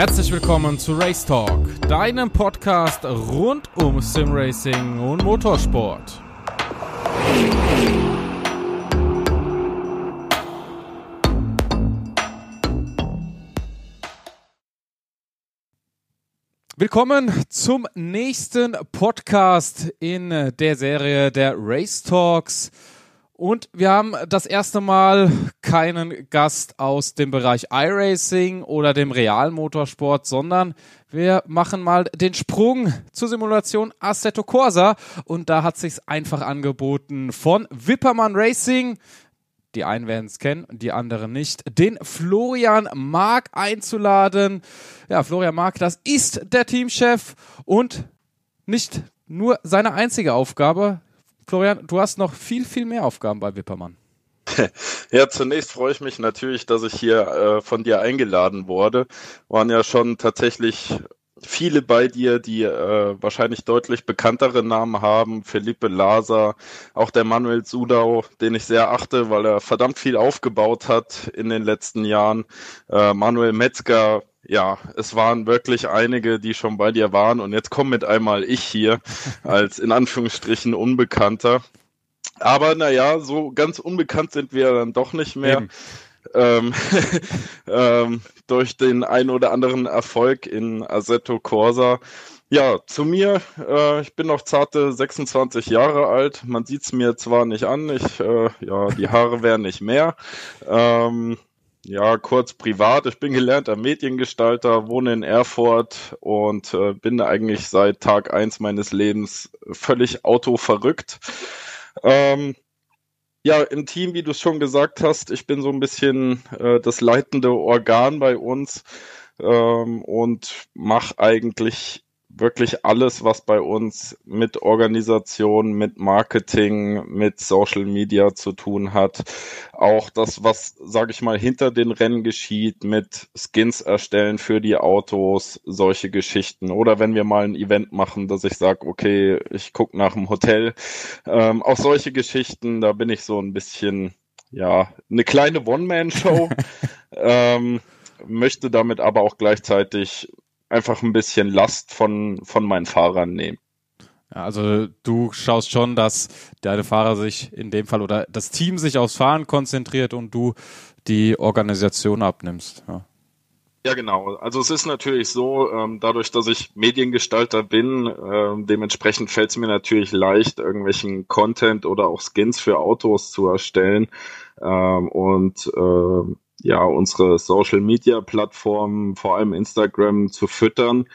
Herzlich willkommen zu Race Talk, deinem Podcast rund um Simracing und Motorsport. Willkommen zum nächsten Podcast in der Serie der Race Talks. Und wir haben das erste Mal keinen Gast aus dem Bereich iRacing oder dem Realmotorsport, sondern wir machen mal den Sprung zur Simulation Assetto Corsa. Und da hat sich's einfach angeboten von Wippermann Racing. Die einen werden es kennen, die anderen nicht. Den Florian Mark einzuladen. Ja, Florian Mark, das ist der Teamchef und nicht nur seine einzige Aufgabe. Florian, du hast noch viel, viel mehr Aufgaben bei Wippermann. Ja, zunächst freue ich mich natürlich, dass ich hier äh, von dir eingeladen wurde. Waren ja schon tatsächlich viele bei dir, die äh, wahrscheinlich deutlich bekanntere Namen haben. Felipe Laser, auch der Manuel Sudau, den ich sehr achte, weil er verdammt viel aufgebaut hat in den letzten Jahren. Äh, Manuel Metzger, ja, es waren wirklich einige, die schon bei dir waren und jetzt komme mit einmal ich hier als in Anführungsstrichen Unbekannter. Aber naja, so ganz unbekannt sind wir dann doch nicht mehr. Ähm, ähm, durch den ein oder anderen Erfolg in Assetto Corsa. Ja, zu mir, äh, ich bin noch zarte 26 Jahre alt. Man sieht's mir zwar nicht an, ich, äh, ja, die Haare werden nicht mehr. Ähm, ja, kurz privat. Ich bin gelernter Mediengestalter, wohne in Erfurt und äh, bin eigentlich seit Tag eins meines Lebens völlig autoverrückt. Ähm, ja, im Team, wie du es schon gesagt hast, ich bin so ein bisschen äh, das leitende Organ bei uns ähm, und mache eigentlich wirklich alles, was bei uns mit Organisation, mit Marketing, mit Social Media zu tun hat. Auch das, was, sage ich mal, hinter den Rennen geschieht, mit Skins erstellen für die Autos, solche Geschichten. Oder wenn wir mal ein Event machen, dass ich sage, okay, ich gucke nach dem Hotel. Ähm, auch solche Geschichten, da bin ich so ein bisschen, ja, eine kleine One-Man-Show. ähm, möchte damit aber auch gleichzeitig einfach ein bisschen Last von, von meinen Fahrern nehmen. Ja, also du schaust schon, dass deine Fahrer sich in dem Fall oder das Team sich aufs Fahren konzentriert und du die Organisation abnimmst. Ja. Ja, genau. Also es ist natürlich so, ähm, dadurch, dass ich Mediengestalter bin, äh, dementsprechend fällt es mir natürlich leicht, irgendwelchen Content oder auch Skins für Autos zu erstellen. Ähm, und äh, ja, unsere Social Media Plattformen, vor allem Instagram, zu füttern.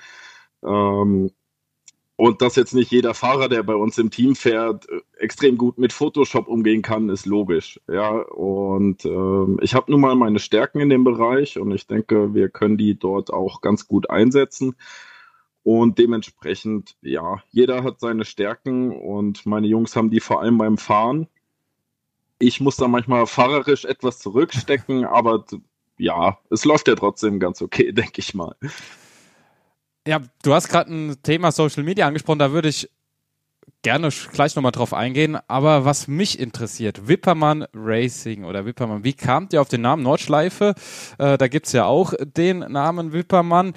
Ähm, und dass jetzt nicht jeder Fahrer, der bei uns im Team fährt, extrem gut mit Photoshop umgehen kann, ist logisch. Ja, und ähm, ich habe nun mal meine Stärken in dem Bereich und ich denke, wir können die dort auch ganz gut einsetzen. Und dementsprechend, ja, jeder hat seine Stärken und meine Jungs haben die vor allem beim Fahren. Ich muss da manchmal fahrerisch etwas zurückstecken, aber ja, es läuft ja trotzdem ganz okay, denke ich mal. Ja, du hast gerade ein Thema Social Media angesprochen, da würde ich gerne gleich nochmal drauf eingehen. Aber was mich interessiert, Wippermann Racing oder Wippermann, wie kamt ihr auf den Namen Nordschleife? Äh, da gibt's ja auch den Namen Wippermann.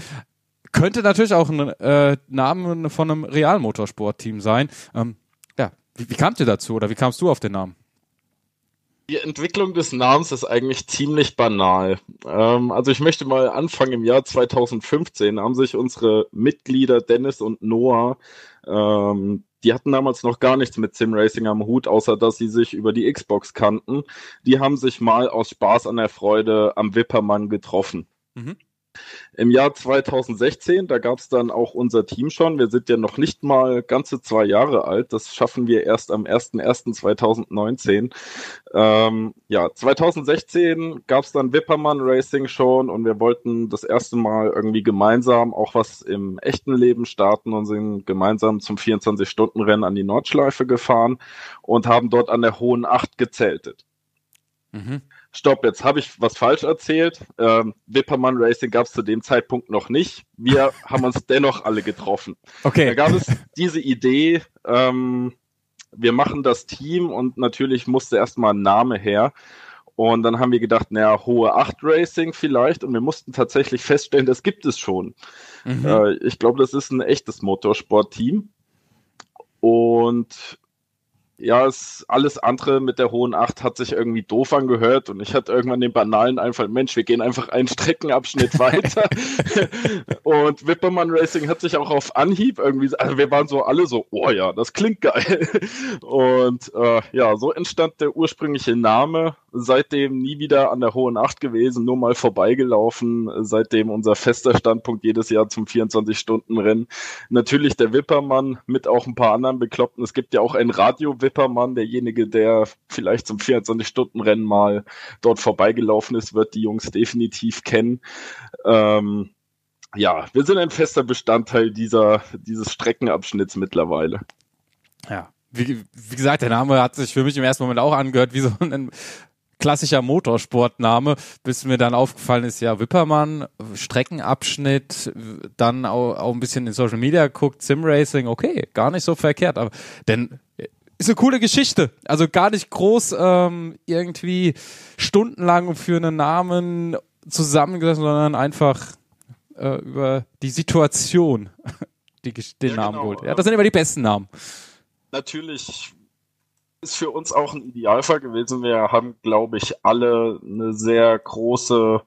Könnte natürlich auch ein äh, Name von einem Realmotorsport-Team sein. Ähm, ja, wie, wie kamt ihr dazu oder wie kamst du auf den Namen? Die Entwicklung des Namens ist eigentlich ziemlich banal. Ähm, also ich möchte mal anfangen, im Jahr 2015 haben sich unsere Mitglieder Dennis und Noah, ähm, die hatten damals noch gar nichts mit Simracing am Hut, außer dass sie sich über die Xbox kannten. Die haben sich mal aus Spaß an der Freude am Wippermann getroffen. Mhm. Im Jahr 2016, da gab es dann auch unser Team schon. Wir sind ja noch nicht mal ganze zwei Jahre alt. Das schaffen wir erst am 01.01.2019. Ähm, ja, 2016 gab es dann Wippermann Racing schon und wir wollten das erste Mal irgendwie gemeinsam auch was im echten Leben starten und sind gemeinsam zum 24-Stunden-Rennen an die Nordschleife gefahren und haben dort an der Hohen Acht gezeltet. Mhm stopp, jetzt habe ich was falsch erzählt. Ähm, Wippermann Racing gab es zu dem Zeitpunkt noch nicht. Wir haben uns dennoch alle getroffen. Okay. Da gab es diese Idee, ähm, wir machen das Team und natürlich musste erstmal ein Name her. Und dann haben wir gedacht, naja, hohe 8 Racing vielleicht. Und wir mussten tatsächlich feststellen, das gibt es schon. Mhm. Äh, ich glaube, das ist ein echtes Motorsportteam. Und ja, es, alles andere mit der hohen Acht hat sich irgendwie doof angehört und ich hatte irgendwann den banalen Einfall, Mensch, wir gehen einfach einen Streckenabschnitt weiter. und Wippermann Racing hat sich auch auf Anhieb irgendwie, also wir waren so alle so, oh ja, das klingt geil. und äh, ja, so entstand der ursprüngliche Name. Seitdem nie wieder an der hohen Acht gewesen, nur mal vorbeigelaufen. Seitdem unser fester Standpunkt jedes Jahr zum 24-Stunden-Rennen. Natürlich der Wippermann mit auch ein paar anderen Bekloppten. Es gibt ja auch ein Radio Wippermann, derjenige, der vielleicht zum 24-Stunden-Rennen mal dort vorbeigelaufen ist, wird die Jungs definitiv kennen. Ähm, ja, wir sind ein fester Bestandteil dieser, dieses Streckenabschnitts mittlerweile. Ja, wie, wie gesagt, der Name hat sich für mich im ersten Moment auch angehört wie so ein klassischer Motorsportname, bis mir dann aufgefallen ist, ja, Wippermann, Streckenabschnitt, dann auch, auch ein bisschen in Social Media guckt, Sim Racing, okay, gar nicht so verkehrt, aber denn ist eine coole Geschichte. Also gar nicht groß ähm, irgendwie stundenlang für einen Namen zusammengesessen, sondern einfach äh, über die Situation die, den ja, Namen genau. holt. Ja, das sind immer die besten Namen. Natürlich ist für uns auch ein Idealfall gewesen. Wir haben, glaube ich, alle eine sehr große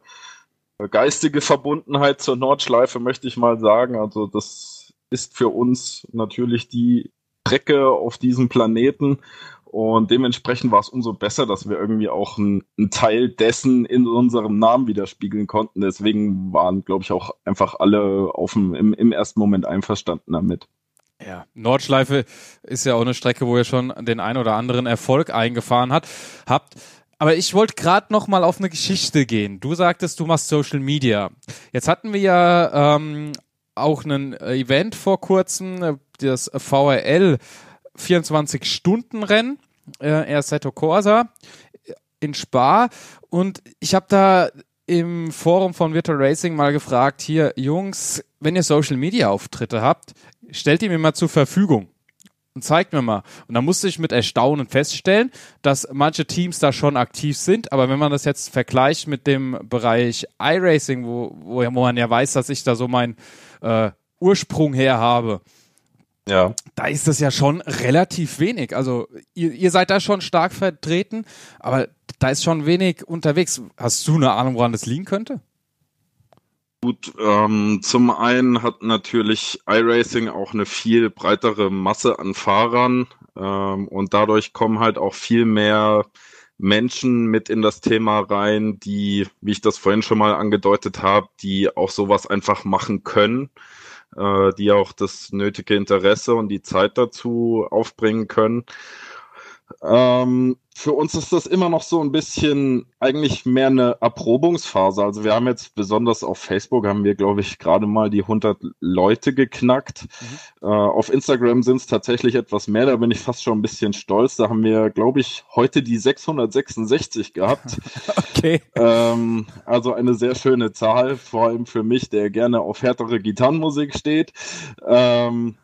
geistige Verbundenheit zur Nordschleife, möchte ich mal sagen. Also das ist für uns natürlich die Strecke auf diesem Planeten. Und dementsprechend war es umso besser, dass wir irgendwie auch einen Teil dessen in unserem Namen widerspiegeln konnten. Deswegen waren, glaube ich, auch einfach alle auf dem, im, im ersten Moment einverstanden damit. Ja, Nordschleife ist ja auch eine Strecke, wo ihr schon den ein oder anderen Erfolg eingefahren hat, habt. Aber ich wollte gerade noch mal auf eine Geschichte gehen. Du sagtest, du machst Social Media. Jetzt hatten wir ja ähm, auch ein Event vor kurzem, das VRL 24-Stunden-Rennen, äh, Assetto Corsa in Spa. Und ich habe da im Forum von Virtual Racing mal gefragt, hier, Jungs, wenn ihr Social Media Auftritte habt, stellt die mir mal zur Verfügung und zeigt mir mal. Und da musste ich mit Erstaunen feststellen, dass manche Teams da schon aktiv sind, aber wenn man das jetzt vergleicht mit dem Bereich iRacing, wo, wo, man ja weiß, dass ich da so meinen äh, Ursprung her habe, ja. Da ist das ja schon relativ wenig. Also ihr, ihr seid da schon stark vertreten, aber da ist schon wenig unterwegs. Hast du eine Ahnung, woran das liegen könnte? Gut, ähm, zum einen hat natürlich iRacing auch eine viel breitere Masse an Fahrern ähm, und dadurch kommen halt auch viel mehr Menschen mit in das Thema rein, die, wie ich das vorhin schon mal angedeutet habe, die auch sowas einfach machen können die auch das nötige Interesse und die Zeit dazu aufbringen können. Ähm, für uns ist das immer noch so ein bisschen eigentlich mehr eine Erprobungsphase. Also wir haben jetzt besonders auf Facebook haben wir, glaube ich, gerade mal die 100 Leute geknackt. Mhm. Äh, auf Instagram sind es tatsächlich etwas mehr. Da bin ich fast schon ein bisschen stolz. Da haben wir, glaube ich, heute die 666 gehabt. okay. Ähm, also eine sehr schöne Zahl, vor allem für mich, der gerne auf härtere Gitarrenmusik steht. Ähm,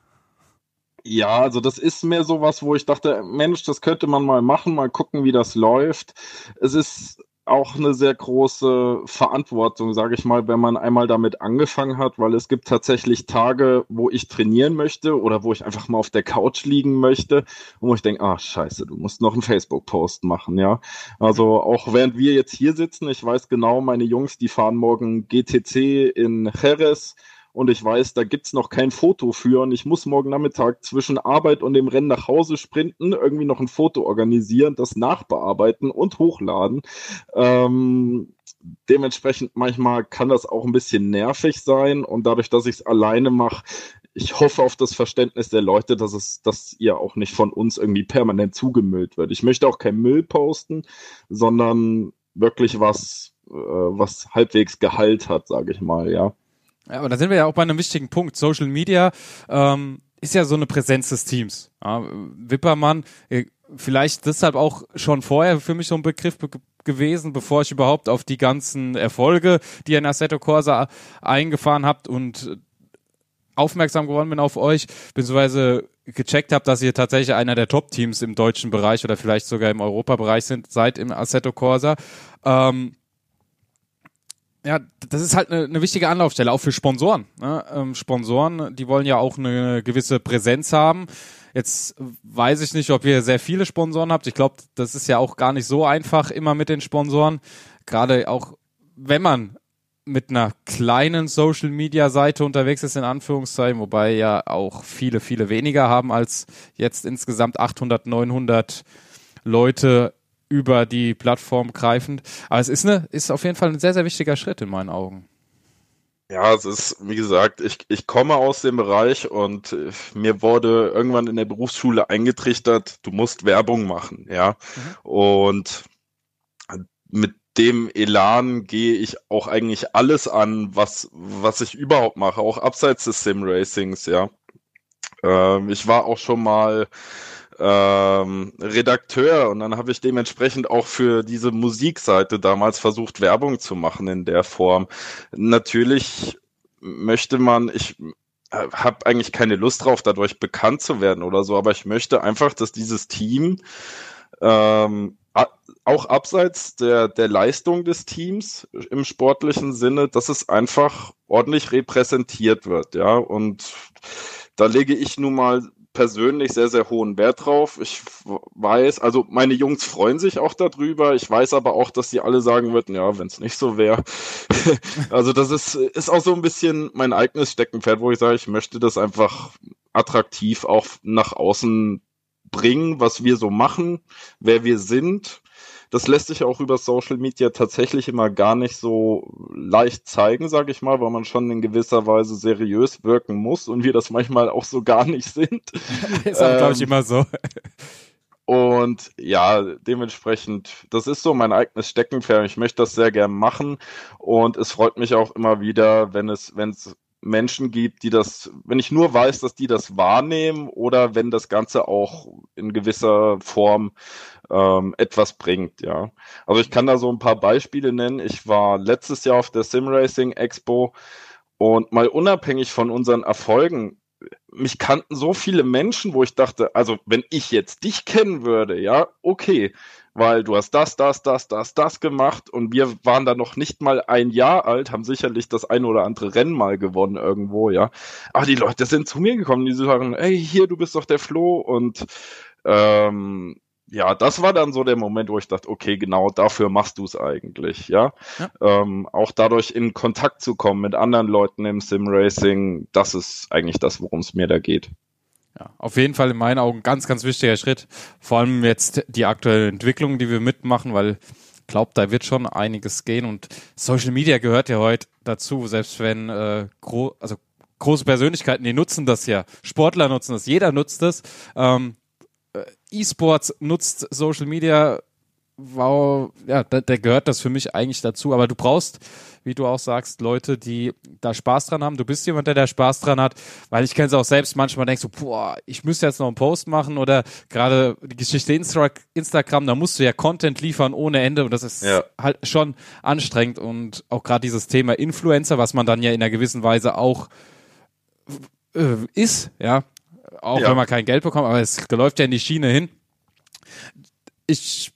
ja, also das ist mehr so was, wo ich dachte, Mensch, das könnte man mal machen, mal gucken, wie das läuft. Es ist auch eine sehr große Verantwortung, sage ich mal, wenn man einmal damit angefangen hat, weil es gibt tatsächlich Tage, wo ich trainieren möchte oder wo ich einfach mal auf der Couch liegen möchte und wo ich denke, ah scheiße, du musst noch einen Facebook-Post machen, ja. Also auch während wir jetzt hier sitzen, ich weiß genau, meine Jungs, die fahren morgen GTC in Jerez und ich weiß, da gibt es noch kein Foto für und ich muss morgen Nachmittag zwischen Arbeit und dem Rennen nach Hause sprinten, irgendwie noch ein Foto organisieren, das nachbearbeiten und hochladen. Ähm, dementsprechend manchmal kann das auch ein bisschen nervig sein und dadurch, dass ich es alleine mache, ich hoffe auf das Verständnis der Leute, dass es, dass ihr auch nicht von uns irgendwie permanent zugemüllt wird. Ich möchte auch kein Müll posten, sondern wirklich was, äh, was halbwegs Gehalt hat, sage ich mal, ja. Ja, aber da sind wir ja auch bei einem wichtigen Punkt. Social Media ähm, ist ja so eine Präsenz des Teams. Ja, Wippermann, äh, vielleicht deshalb auch schon vorher für mich so ein Begriff be gewesen, bevor ich überhaupt auf die ganzen Erfolge, die ihr in Assetto Corsa eingefahren habt und aufmerksam geworden bin auf euch, beziehungsweise gecheckt habe, dass ihr tatsächlich einer der Top-Teams im deutschen Bereich oder vielleicht sogar im Europabereich sind, seit im Assetto Corsa. Ähm, ja, das ist halt eine, eine wichtige Anlaufstelle, auch für Sponsoren. Ne? Ähm, Sponsoren, die wollen ja auch eine gewisse Präsenz haben. Jetzt weiß ich nicht, ob ihr sehr viele Sponsoren habt. Ich glaube, das ist ja auch gar nicht so einfach immer mit den Sponsoren. Gerade auch, wenn man mit einer kleinen Social Media Seite unterwegs ist, in Anführungszeichen, wobei ja auch viele, viele weniger haben als jetzt insgesamt 800, 900 Leute über die Plattform greifend. Aber es ist eine, ist auf jeden Fall ein sehr, sehr wichtiger Schritt in meinen Augen. Ja, es ist, wie gesagt, ich, ich komme aus dem Bereich und äh, mir wurde irgendwann in der Berufsschule eingetrichtert, du musst Werbung machen, ja. Mhm. Und mit dem Elan gehe ich auch eigentlich alles an, was, was ich überhaupt mache, auch abseits des Sim-Racings, ja. Ähm, ich war auch schon mal ähm, Redakteur und dann habe ich dementsprechend auch für diese Musikseite damals versucht, Werbung zu machen in der Form. Natürlich möchte man, ich habe eigentlich keine Lust drauf, dadurch bekannt zu werden oder so, aber ich möchte einfach, dass dieses Team ähm, auch abseits der, der Leistung des Teams im sportlichen Sinne, dass es einfach ordentlich repräsentiert wird, ja. Und da lege ich nun mal persönlich sehr, sehr hohen Wert drauf. Ich weiß, also meine Jungs freuen sich auch darüber. Ich weiß aber auch, dass sie alle sagen würden, ja, wenn es nicht so wäre. also das ist, ist auch so ein bisschen mein eigenes Steckenpferd, wo ich sage, ich möchte das einfach attraktiv auch nach außen bringen, was wir so machen, wer wir sind das lässt sich auch über Social Media tatsächlich immer gar nicht so leicht zeigen, sage ich mal, weil man schon in gewisser Weise seriös wirken muss und wir das manchmal auch so gar nicht sind. ist auch, ähm, glaube ich, immer so. Und ja, dementsprechend, das ist so mein eigenes Steckenpferd. Ich möchte das sehr gern machen. Und es freut mich auch immer wieder, wenn es, wenn es Menschen gibt, die das, wenn ich nur weiß, dass die das wahrnehmen oder wenn das Ganze auch in gewisser Form ähm, etwas bringt, ja. Also ich kann da so ein paar Beispiele nennen. Ich war letztes Jahr auf der Sim Racing Expo und mal unabhängig von unseren Erfolgen, mich kannten so viele Menschen, wo ich dachte, also wenn ich jetzt dich kennen würde, ja, okay, weil du hast das, das, das, das, das gemacht und wir waren da noch nicht mal ein Jahr alt, haben sicherlich das ein oder andere Rennen mal gewonnen irgendwo, ja. Aber die Leute sind zu mir gekommen, die sagen, ey, hier, du bist doch der Flo und ähm, ja, das war dann so der Moment, wo ich dachte, okay, genau dafür machst du es eigentlich, ja. ja. Ähm, auch dadurch in Kontakt zu kommen mit anderen Leuten im Sim-Racing, das ist eigentlich das, worum es mir da geht. Ja, auf jeden Fall in meinen Augen ganz, ganz wichtiger Schritt. Vor allem jetzt die aktuelle Entwicklung, die wir mitmachen, weil ich glaube, da wird schon einiges gehen und Social Media gehört ja heute dazu, selbst wenn äh, gro also große Persönlichkeiten, die nutzen das ja, Sportler nutzen das, jeder nutzt das. Ähm, äh, E-Sports nutzt Social Media, wow, ja, da, da, gehört das für mich eigentlich dazu. Aber du brauchst, wie du auch sagst, Leute, die da Spaß dran haben. Du bist jemand, der da Spaß dran hat, weil ich kenne es auch selbst. Manchmal denkst du, boah, ich müsste jetzt noch einen Post machen oder gerade die Geschichte Insta Instagram, da musst du ja Content liefern ohne Ende und das ist ja. halt schon anstrengend und auch gerade dieses Thema Influencer, was man dann ja in einer gewissen Weise auch äh, ist, ja, auch ja. wenn man kein Geld bekommt, aber es läuft ja in die Schiene hin. Ich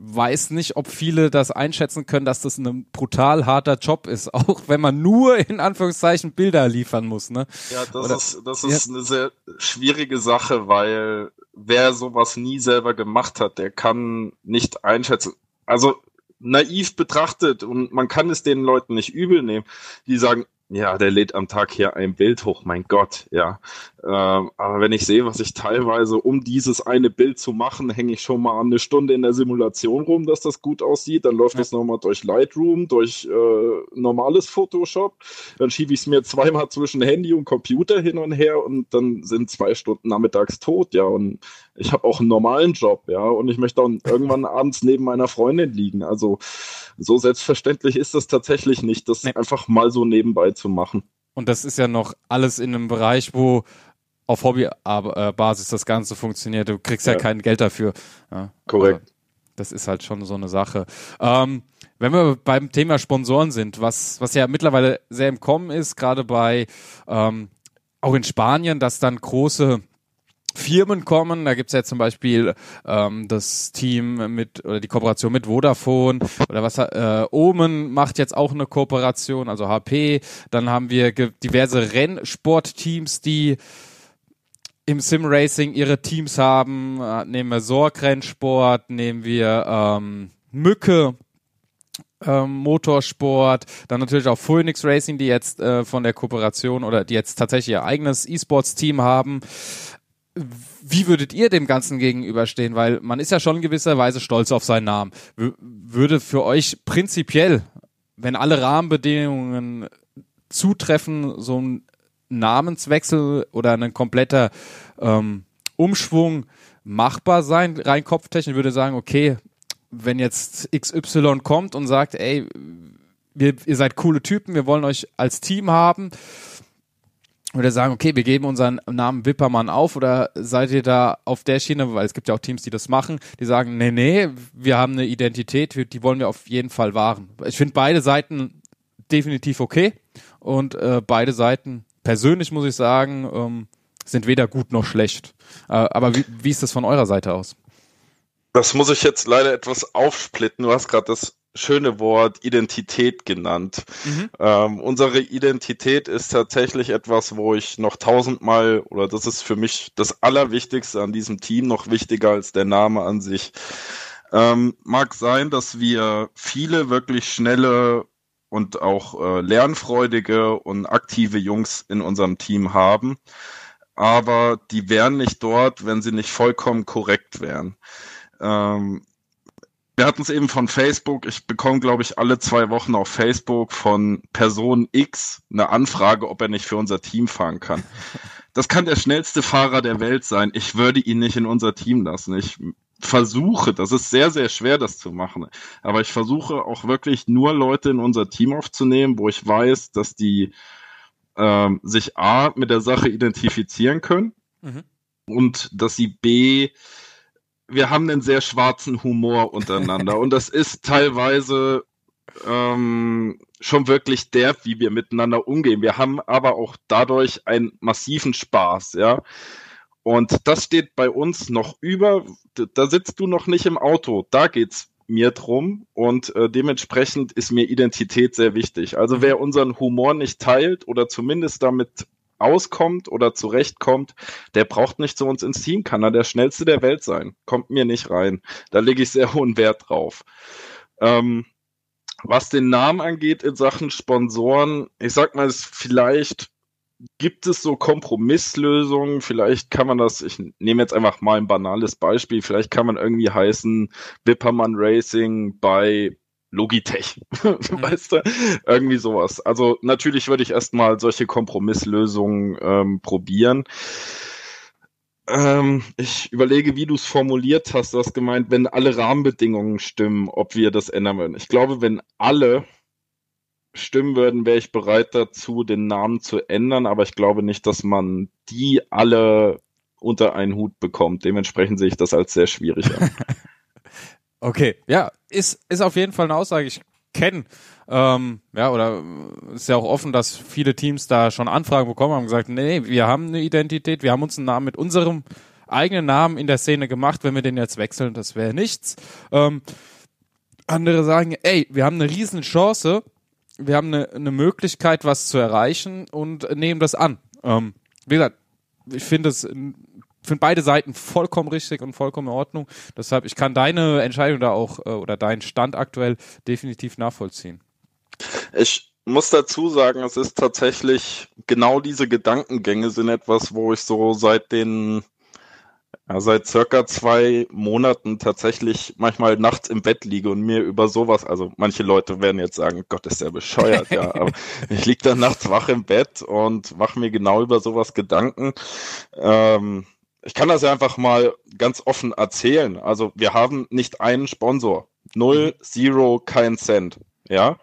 weiß nicht, ob viele das einschätzen können, dass das ein brutal harter Job ist, auch wenn man nur in Anführungszeichen Bilder liefern muss. Ne? Ja, das Oder, ist, das ist ja. eine sehr schwierige Sache, weil wer sowas nie selber gemacht hat, der kann nicht einschätzen. Also naiv betrachtet und man kann es den Leuten nicht übel nehmen, die sagen, ja, der lädt am Tag hier ein Bild hoch, mein Gott, ja. Ähm, aber wenn ich sehe, was ich teilweise, um dieses eine Bild zu machen, hänge ich schon mal eine Stunde in der Simulation rum, dass das gut aussieht. Dann läuft ja. das nochmal durch Lightroom, durch äh, normales Photoshop. Dann schiebe ich es mir zweimal zwischen Handy und Computer hin und her und dann sind zwei Stunden nachmittags tot, ja. Und ich habe auch einen normalen Job, ja. Und ich möchte dann irgendwann abends neben meiner Freundin liegen. Also so selbstverständlich ist das tatsächlich nicht, das nee. einfach mal so nebenbei zu machen. Und das ist ja noch alles in einem Bereich, wo auf Hobbybasis das Ganze funktioniert. Du kriegst ja, ja kein Geld dafür. Ja, Korrekt. Also, das ist halt schon so eine Sache. Ähm, wenn wir beim Thema Sponsoren sind, was, was ja mittlerweile sehr im Kommen ist, gerade bei ähm, auch in Spanien, dass dann große Firmen kommen. Da gibt's ja zum Beispiel ähm, das Team mit oder die Kooperation mit Vodafone oder was äh, Omen macht jetzt auch eine Kooperation, also HP. Dann haben wir diverse Rennsportteams, die im Sim-Racing ihre Teams haben. Äh, nehmen wir Sorg Rennsport, nehmen wir ähm, Mücke. Ähm, Motorsport, dann natürlich auch Phoenix Racing, die jetzt äh, von der Kooperation oder die jetzt tatsächlich ihr eigenes E-Sports-Team haben wie würdet ihr dem Ganzen gegenüberstehen? Weil man ist ja schon in gewisser Weise stolz auf seinen Namen. W würde für euch prinzipiell, wenn alle Rahmenbedingungen zutreffen, so ein Namenswechsel oder ein kompletter ähm, Umschwung machbar sein, rein kopftechnisch, würde sagen, okay, wenn jetzt XY kommt und sagt, ey, wir, ihr seid coole Typen, wir wollen euch als Team haben, oder sagen, okay, wir geben unseren Namen Wippermann auf oder seid ihr da auf der Schiene, weil es gibt ja auch Teams, die das machen, die sagen, nee, nee, wir haben eine Identität, die wollen wir auf jeden Fall wahren. Ich finde beide Seiten definitiv okay und äh, beide Seiten, persönlich muss ich sagen, ähm, sind weder gut noch schlecht. Äh, aber wie, wie ist das von eurer Seite aus? Das muss ich jetzt leider etwas aufsplitten. Du hast gerade das schöne Wort Identität genannt. Mhm. Ähm, unsere Identität ist tatsächlich etwas, wo ich noch tausendmal, oder das ist für mich das Allerwichtigste an diesem Team, noch wichtiger als der Name an sich. Ähm, mag sein, dass wir viele wirklich schnelle und auch äh, lernfreudige und aktive Jungs in unserem Team haben, aber die wären nicht dort, wenn sie nicht vollkommen korrekt wären. Ähm, wir hatten es eben von Facebook. Ich bekomme, glaube ich, alle zwei Wochen auf Facebook von Person X eine Anfrage, ob er nicht für unser Team fahren kann. Das kann der schnellste Fahrer der Welt sein. Ich würde ihn nicht in unser Team lassen. Ich versuche, das ist sehr, sehr schwer, das zu machen. Aber ich versuche auch wirklich nur Leute in unser Team aufzunehmen, wo ich weiß, dass die ähm, sich A mit der Sache identifizieren können mhm. und dass sie B wir haben einen sehr schwarzen Humor untereinander und das ist teilweise ähm, schon wirklich der, wie wir miteinander umgehen. Wir haben aber auch dadurch einen massiven Spaß, ja. Und das steht bei uns noch über. Da sitzt du noch nicht im Auto. Da geht's mir drum und äh, dementsprechend ist mir Identität sehr wichtig. Also wer unseren Humor nicht teilt oder zumindest damit auskommt oder zurechtkommt, der braucht nicht zu uns ins Team, kann er der schnellste der Welt sein. Kommt mir nicht rein. Da lege ich sehr hohen Wert drauf. Ähm, was den Namen angeht in Sachen Sponsoren, ich sag mal, es vielleicht gibt es so Kompromisslösungen. Vielleicht kann man das, ich nehme jetzt einfach mal ein banales Beispiel, vielleicht kann man irgendwie heißen Wippermann Racing bei Logitech, mhm. weißt du, irgendwie sowas. Also natürlich würde ich erstmal solche Kompromisslösungen ähm, probieren. Ähm, ich überlege, wie du es formuliert hast. Du hast gemeint, wenn alle Rahmenbedingungen stimmen, ob wir das ändern würden. Ich glaube, wenn alle stimmen würden, wäre ich bereit dazu, den Namen zu ändern, aber ich glaube nicht, dass man die alle unter einen Hut bekommt. Dementsprechend sehe ich das als sehr schwierig an. Okay, ja, ist, ist auf jeden Fall eine Aussage. Ich kenne, ähm, ja, oder ist ja auch offen, dass viele Teams da schon Anfragen bekommen haben und gesagt, nee, wir haben eine Identität, wir haben uns einen Namen mit unserem eigenen Namen in der Szene gemacht, wenn wir den jetzt wechseln, das wäre nichts. Ähm, andere sagen, ey, wir haben eine riesen Chance, wir haben eine, eine Möglichkeit, was zu erreichen und nehmen das an. Ähm, wie gesagt, ich finde es finde beide Seiten vollkommen richtig und vollkommen in Ordnung. Deshalb, ich kann deine Entscheidung da auch äh, oder deinen Stand aktuell definitiv nachvollziehen. Ich muss dazu sagen, es ist tatsächlich genau diese Gedankengänge sind etwas, wo ich so seit den ja, seit circa zwei Monaten tatsächlich manchmal nachts im Bett liege und mir über sowas, also manche Leute werden jetzt sagen, Gott, ist der bescheuert, ja, aber ich liege dann nachts wach im Bett und mache mir genau über sowas Gedanken. Ähm, ich kann das ja einfach mal ganz offen erzählen. Also wir haben nicht einen Sponsor. Null, mhm. zero, kein Cent. Ja.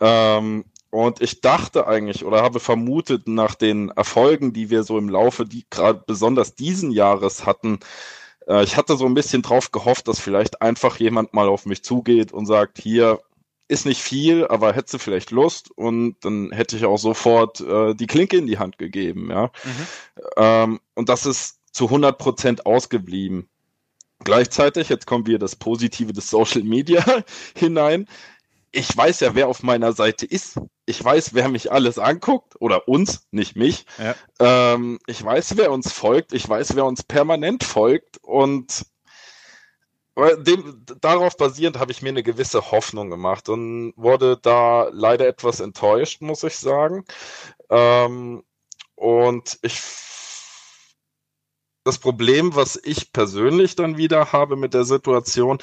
Ähm, und ich dachte eigentlich oder habe vermutet nach den Erfolgen, die wir so im Laufe, die gerade besonders diesen Jahres hatten, äh, ich hatte so ein bisschen drauf gehofft, dass vielleicht einfach jemand mal auf mich zugeht und sagt, hier, ist nicht viel, aber hättest du vielleicht Lust und dann hätte ich auch sofort äh, die Klinke in die Hand gegeben, ja. Mhm. Ähm, und das ist zu 100 Prozent ausgeblieben. Gleichzeitig, jetzt kommen wir das Positive des Social Media hinein. Ich weiß ja, wer auf meiner Seite ist. Ich weiß, wer mich alles anguckt oder uns, nicht mich. Ja. Ähm, ich weiß, wer uns folgt. Ich weiß, wer uns permanent folgt und dem, darauf basierend habe ich mir eine gewisse Hoffnung gemacht und wurde da leider etwas enttäuscht, muss ich sagen. Ähm, und ich das Problem, was ich persönlich dann wieder habe mit der Situation,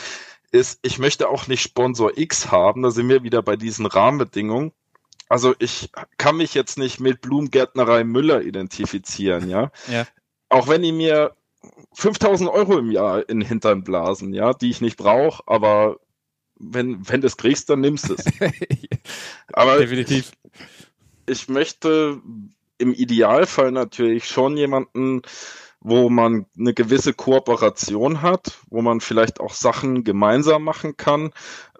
ist, ich möchte auch nicht Sponsor X haben. Da sind wir wieder bei diesen Rahmenbedingungen. Also ich kann mich jetzt nicht mit Blumengärtnerei Müller identifizieren, ja. ja. Auch wenn die mir 5000 Euro im Jahr in den Hintern blasen, ja, die ich nicht brauche, aber wenn, wenn du es kriegst, dann nimmst du es. aber definitiv. Ich möchte im Idealfall natürlich schon jemanden, wo man eine gewisse Kooperation hat, wo man vielleicht auch Sachen gemeinsam machen kann.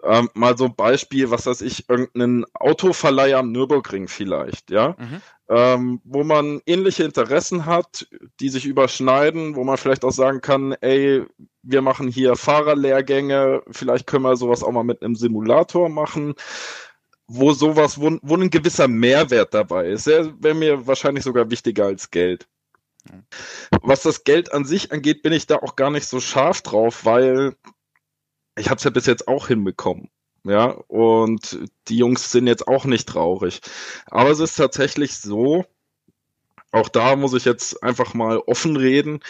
Ähm, mal so ein Beispiel, was weiß ich, irgendeinen Autoverleiher am Nürburgring vielleicht, ja, mhm. ähm, wo man ähnliche Interessen hat, die sich überschneiden, wo man vielleicht auch sagen kann, ey, wir machen hier Fahrerlehrgänge, vielleicht können wir sowas auch mal mit einem Simulator machen wo sowas, wo, wo ein gewisser Mehrwert dabei ist. Der wäre mir wahrscheinlich sogar wichtiger als Geld. Was das Geld an sich angeht, bin ich da auch gar nicht so scharf drauf, weil ich habe es ja bis jetzt auch hinbekommen. Ja, und die Jungs sind jetzt auch nicht traurig. Aber es ist tatsächlich so, auch da muss ich jetzt einfach mal offen reden.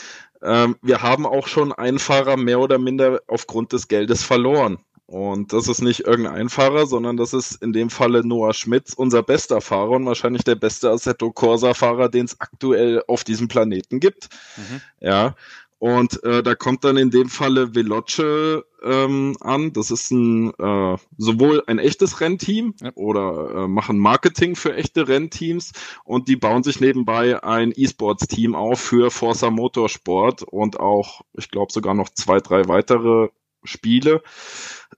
Ähm, wir haben auch schon einen Fahrer mehr oder minder aufgrund des Geldes verloren. Und das ist nicht irgendein Fahrer, sondern das ist in dem Falle Noah Schmitz, unser bester Fahrer und wahrscheinlich der beste Assetto Corsa-Fahrer, den es aktuell auf diesem Planeten gibt. Mhm. Ja. Und äh, da kommt dann in dem Falle Veloce ähm, an. Das ist ein äh, sowohl ein echtes Rennteam ja. oder äh, machen Marketing für echte Rennteams und die bauen sich nebenbei ein E-Sports-Team auf für Forza Motorsport und auch, ich glaube, sogar noch zwei, drei weitere Spiele.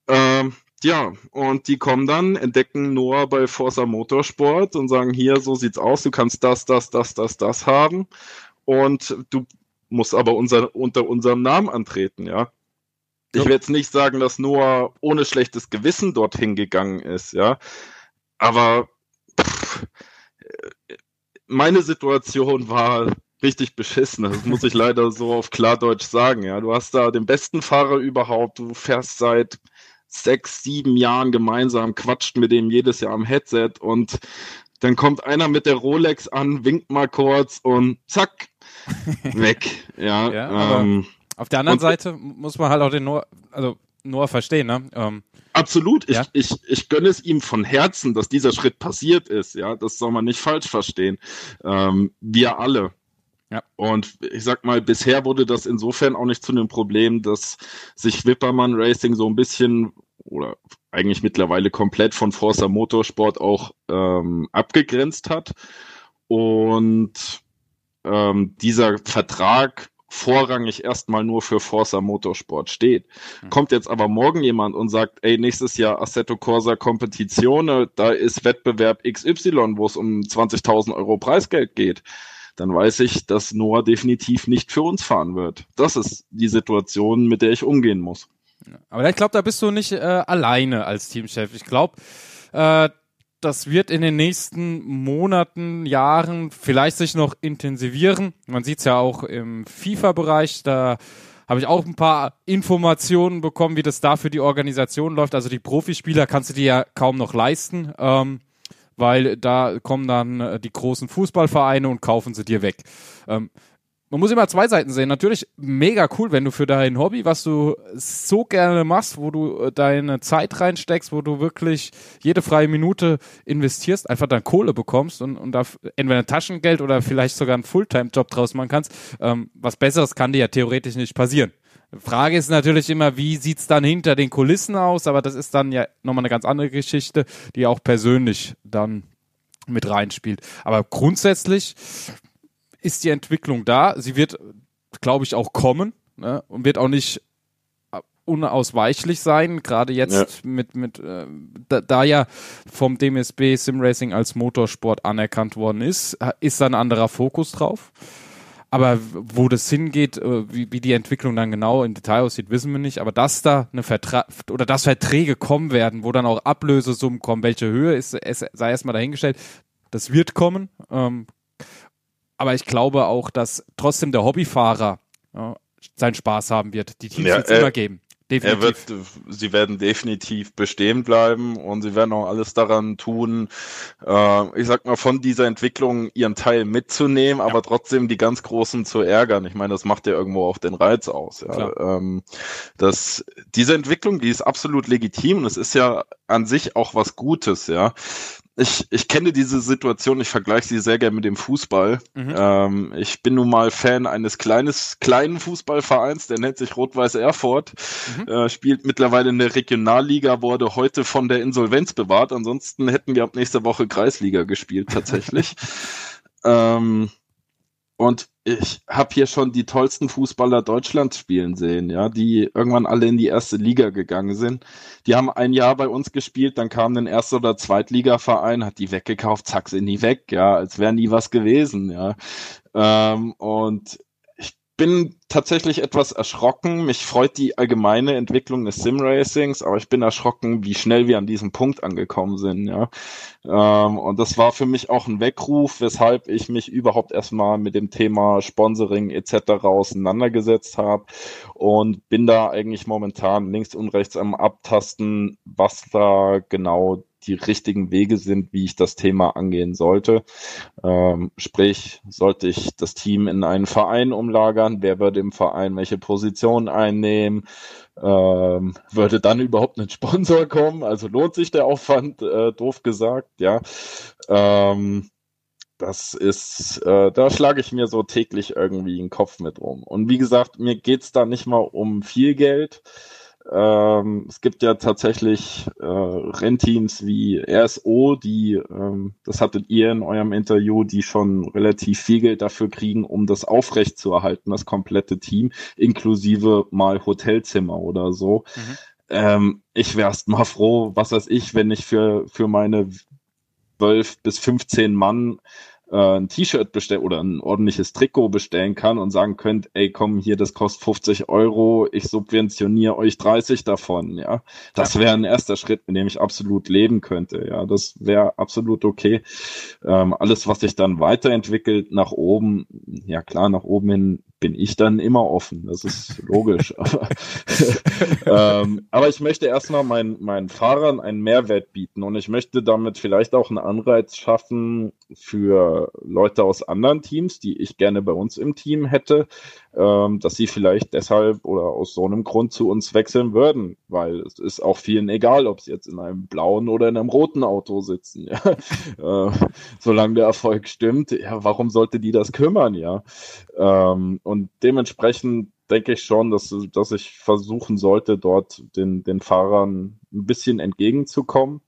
Ähm, ja, und die kommen dann, entdecken Noah bei Forza Motorsport und sagen, hier, so sieht's aus, du kannst das, das, das, das, das haben und du musst aber unser, unter unserem Namen antreten, ja. Ich will jetzt nicht sagen, dass Noah ohne schlechtes Gewissen dorthin gegangen ist, ja. Aber pff, meine Situation war richtig beschissen. Das muss ich leider so auf Klardeutsch sagen. Ja, du hast da den besten Fahrer überhaupt. Du fährst seit sechs, sieben Jahren gemeinsam, quatscht mit dem jedes Jahr am Headset und dann kommt einer mit der Rolex an, winkt mal kurz und zack, weg. Ja, ja ähm, auf der anderen Seite muss man halt auch den Noah, also Noah verstehen, ne? Ähm, absolut. Ich, ja? ich, ich gönne es ihm von Herzen, dass dieser Schritt passiert ist. Ja, das soll man nicht falsch verstehen. Ähm, wir alle. Ja. Und ich sag mal, bisher wurde das insofern auch nicht zu einem Problem, dass sich Wippermann Racing so ein bisschen oder eigentlich mittlerweile komplett von Forza Motorsport auch ähm, abgegrenzt hat. Und ähm, dieser Vertrag vorrangig erstmal nur für Forza Motorsport steht. Mhm. Kommt jetzt aber morgen jemand und sagt, ey, nächstes Jahr Assetto Corsa Competizione, da ist Wettbewerb XY, wo es um 20.000 Euro Preisgeld geht dann weiß ich, dass Noah definitiv nicht für uns fahren wird. Das ist die Situation, mit der ich umgehen muss. Aber ich glaube, da bist du nicht äh, alleine als Teamchef. Ich glaube, äh, das wird in den nächsten Monaten, Jahren vielleicht sich noch intensivieren. Man sieht es ja auch im FIFA-Bereich, da habe ich auch ein paar Informationen bekommen, wie das da für die Organisation läuft. Also die Profispieler kannst du dir ja kaum noch leisten. Ähm, weil da kommen dann äh, die großen Fußballvereine und kaufen sie dir weg. Ähm, man muss immer zwei Seiten sehen. Natürlich mega cool, wenn du für dein Hobby, was du so gerne machst, wo du äh, deine Zeit reinsteckst, wo du wirklich jede freie Minute investierst, einfach dann Kohle bekommst und, und da entweder Taschengeld oder vielleicht sogar einen Fulltime-Job draus machen kannst. Ähm, was Besseres kann dir ja theoretisch nicht passieren. Frage ist natürlich immer, wie sieht's dann hinter den Kulissen aus, aber das ist dann ja nochmal eine ganz andere Geschichte, die auch persönlich dann mit reinspielt. Aber grundsätzlich ist die Entwicklung da. Sie wird, glaube ich, auch kommen ne? und wird auch nicht unausweichlich sein, gerade jetzt ja. mit, mit äh, da, da, ja vom DMSB Simracing als Motorsport anerkannt worden ist, ist da ein anderer Fokus drauf. Aber wo das hingeht, äh, wie, wie die Entwicklung dann genau im Detail aussieht, wissen wir nicht. Aber dass da eine Vertrag oder dass Verträge kommen werden, wo dann auch Ablösesummen kommen, welche Höhe ist, es sei erstmal dahingestellt, das wird kommen. Ähm, aber ich glaube auch, dass trotzdem der Hobbyfahrer ja, seinen Spaß haben wird. Die Teams ja, wird es äh, immer geben. Definitiv. Er wird, sie werden definitiv bestehen bleiben und sie werden auch alles daran tun, äh, ich sag mal, von dieser Entwicklung ihren Teil mitzunehmen, aber trotzdem die ganz Großen zu ärgern. Ich meine, das macht ja irgendwo auch den Reiz aus. Ja. Ähm, das, diese Entwicklung, die ist absolut legitim und es ist ja an sich auch was Gutes, ja ich, ich kenne diese Situation, ich vergleiche sie sehr gerne mit dem Fußball. Mhm. Ähm, ich bin nun mal Fan eines kleines, kleinen Fußballvereins, der nennt sich Rot-Weiß Erfurt, mhm. äh, spielt mittlerweile in der Regionalliga, wurde heute von der Insolvenz bewahrt. Ansonsten hätten wir ab nächster Woche Kreisliga gespielt, tatsächlich. ähm, und ich habe hier schon die tollsten Fußballer Deutschlands spielen sehen, ja, die irgendwann alle in die erste Liga gegangen sind. Die haben ein Jahr bei uns gespielt, dann kam ein erster oder Zweitligaverein, hat die weggekauft, zack, sind die weg, ja, als wäre nie was gewesen, ja. Ähm, und bin tatsächlich etwas erschrocken. Mich freut die allgemeine Entwicklung des Sim-Racings, aber ich bin erschrocken, wie schnell wir an diesem Punkt angekommen sind. Ja. Ähm, und das war für mich auch ein Weckruf, weshalb ich mich überhaupt erstmal mit dem Thema Sponsoring etc. auseinandergesetzt habe und bin da eigentlich momentan links und rechts am Abtasten, was da genau die richtigen Wege sind, wie ich das Thema angehen sollte. Ähm, sprich, sollte ich das Team in einen Verein umlagern? Wer würde im Verein welche Position einnehmen? Ähm, würde dann überhaupt ein Sponsor kommen? Also lohnt sich der Aufwand, äh, doof gesagt, ja. Ähm, das ist, äh, da schlage ich mir so täglich irgendwie den Kopf mit rum. Und wie gesagt, mir geht's da nicht mal um viel Geld. Ähm, es gibt ja tatsächlich äh, Rennteams wie RSO, die, ähm, das hattet ihr in eurem Interview, die schon relativ viel Geld dafür kriegen, um das aufrecht zu erhalten, das komplette Team, inklusive mal Hotelzimmer oder so. Mhm. Ähm, ich wäre erst mal froh, was weiß ich, wenn ich für, für meine 12 bis 15 Mann äh, ein T-Shirt bestellen oder ein ordentliches Trikot bestellen kann und sagen könnt, ey, komm, hier, das kostet 50 Euro, ich subventioniere euch 30 davon, ja. Das wäre ein erster Schritt, mit dem ich absolut leben könnte, ja. Das wäre absolut okay. Ähm, alles, was sich dann weiterentwickelt nach oben, ja klar, nach oben hin bin ich dann immer offen. Das ist logisch. aber, ähm, aber ich möchte erstmal meinen, meinen Fahrern einen Mehrwert bieten und ich möchte damit vielleicht auch einen Anreiz schaffen für Leute aus anderen Teams, die ich gerne bei uns im Team hätte, dass sie vielleicht deshalb oder aus so einem Grund zu uns wechseln würden, weil es ist auch vielen egal, ob sie jetzt in einem blauen oder in einem roten Auto sitzen. Ja? äh, solange der Erfolg stimmt, ja, warum sollte die das kümmern, ja? Ähm, und dementsprechend denke ich schon, dass, dass ich versuchen sollte, dort den, den Fahrern ein bisschen entgegenzukommen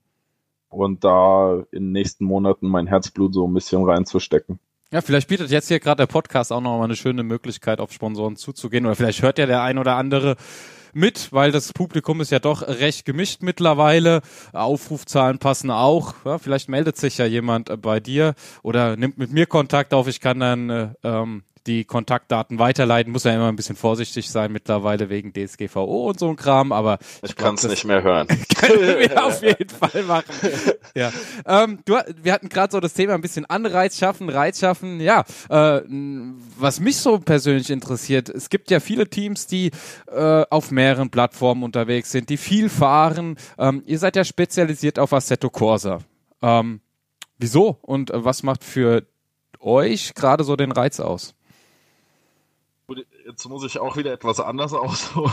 und da in den nächsten Monaten mein Herzblut so ein bisschen reinzustecken. Ja, vielleicht bietet jetzt hier gerade der Podcast auch noch mal eine schöne Möglichkeit, auf Sponsoren zuzugehen. Oder vielleicht hört ja der ein oder andere mit, weil das Publikum ist ja doch recht gemischt mittlerweile. Aufrufzahlen passen auch. Ja, vielleicht meldet sich ja jemand bei dir oder nimmt mit mir Kontakt auf. Ich kann dann äh, ähm, die Kontaktdaten weiterleiten. Muss ja immer ein bisschen vorsichtig sein mittlerweile wegen DSGVO und so ein Kram, aber ich, kann es nicht mehr hören. können wir auf jeden Fall machen. Ja, ähm, du, wir hatten gerade so das Thema ein bisschen Anreiz schaffen, Reiz schaffen. Ja, äh, was mich so persönlich interessiert, es gibt ja viele Teams, die äh, auf mehreren Plattformen unterwegs sind, die viel fahren. Ähm, ihr seid ja spezialisiert auf Assetto Corsa. Ähm, wieso und was macht für euch gerade so den Reiz aus? Jetzt muss ich auch wieder etwas anders ausholen.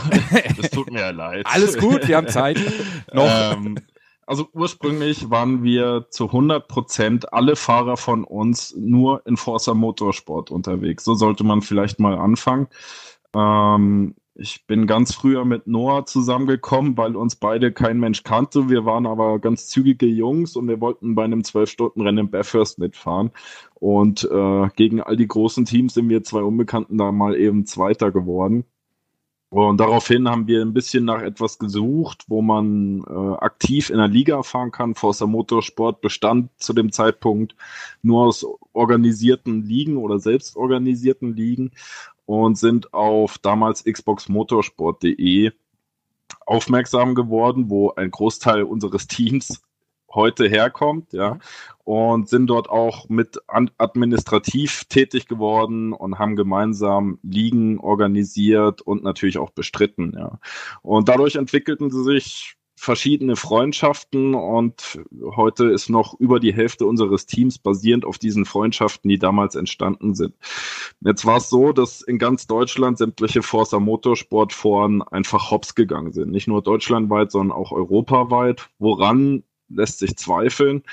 Das tut mir ja leid. Alles gut, wir haben Zeit. Noch. Ähm, also ursprünglich waren wir zu 100 Prozent alle Fahrer von uns nur in Forza Motorsport unterwegs. So sollte man vielleicht mal anfangen. Ähm, ich bin ganz früher mit Noah zusammengekommen, weil uns beide kein Mensch kannte. Wir waren aber ganz zügige Jungs und wir wollten bei einem 12-Stunden-Rennen in Bathurst mitfahren. Und äh, gegen all die großen Teams sind wir zwei Unbekannten da mal eben Zweiter geworden. Und daraufhin haben wir ein bisschen nach etwas gesucht, wo man äh, aktiv in der Liga fahren kann. Forza Motorsport bestand zu dem Zeitpunkt nur aus organisierten Ligen oder selbstorganisierten Ligen und sind auf damals xboxmotorsport.de aufmerksam geworden, wo ein Großteil unseres Teams heute herkommt, ja, und sind dort auch mit administrativ tätig geworden und haben gemeinsam Ligen organisiert und natürlich auch bestritten, ja. Und dadurch entwickelten sie sich verschiedene Freundschaften und heute ist noch über die Hälfte unseres Teams basierend auf diesen Freundschaften, die damals entstanden sind. Jetzt war es so, dass in ganz Deutschland sämtliche Forza Motorsport Foren einfach hops gegangen sind. Nicht nur deutschlandweit, sondern auch europaweit. Woran lässt sich zweifeln.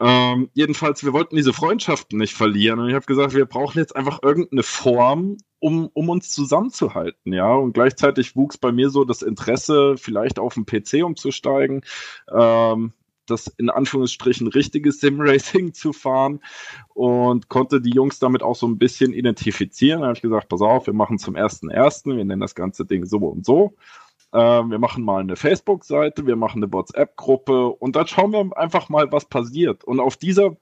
Ähm, jedenfalls, wir wollten diese Freundschaften nicht verlieren und ich habe gesagt, wir brauchen jetzt einfach irgendeine Form, um, um uns zusammenzuhalten, ja. Und gleichzeitig wuchs bei mir so das Interesse, vielleicht auf den PC umzusteigen, ähm, das in Anführungsstrichen richtige Sim-Racing zu fahren und konnte die Jungs damit auch so ein bisschen identifizieren. Da habe ich gesagt, pass auf, wir machen zum ersten ersten, wir nennen das ganze Ding so und so. Ähm, wir machen mal eine Facebook-Seite, wir machen eine WhatsApp-Gruppe und dann schauen wir einfach mal, was passiert. Und auf dieser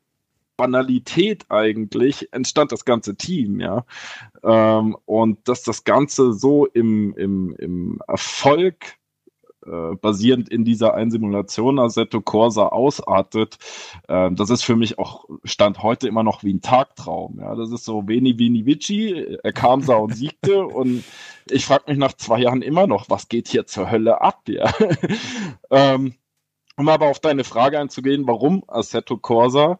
Banalität eigentlich entstand das ganze Team, ja. Ähm, und dass das Ganze so im, im, im Erfolg äh, basierend in dieser Einsimulation Assetto Corsa ausartet, äh, das ist für mich auch Stand heute immer noch wie ein Tagtraum. Ja, das ist so Veni Vini Vici, er kam, sah und siegte und ich frage mich nach zwei Jahren immer noch, was geht hier zur Hölle ab? Ja. ähm, um aber auf deine Frage einzugehen, warum Assetto Corsa?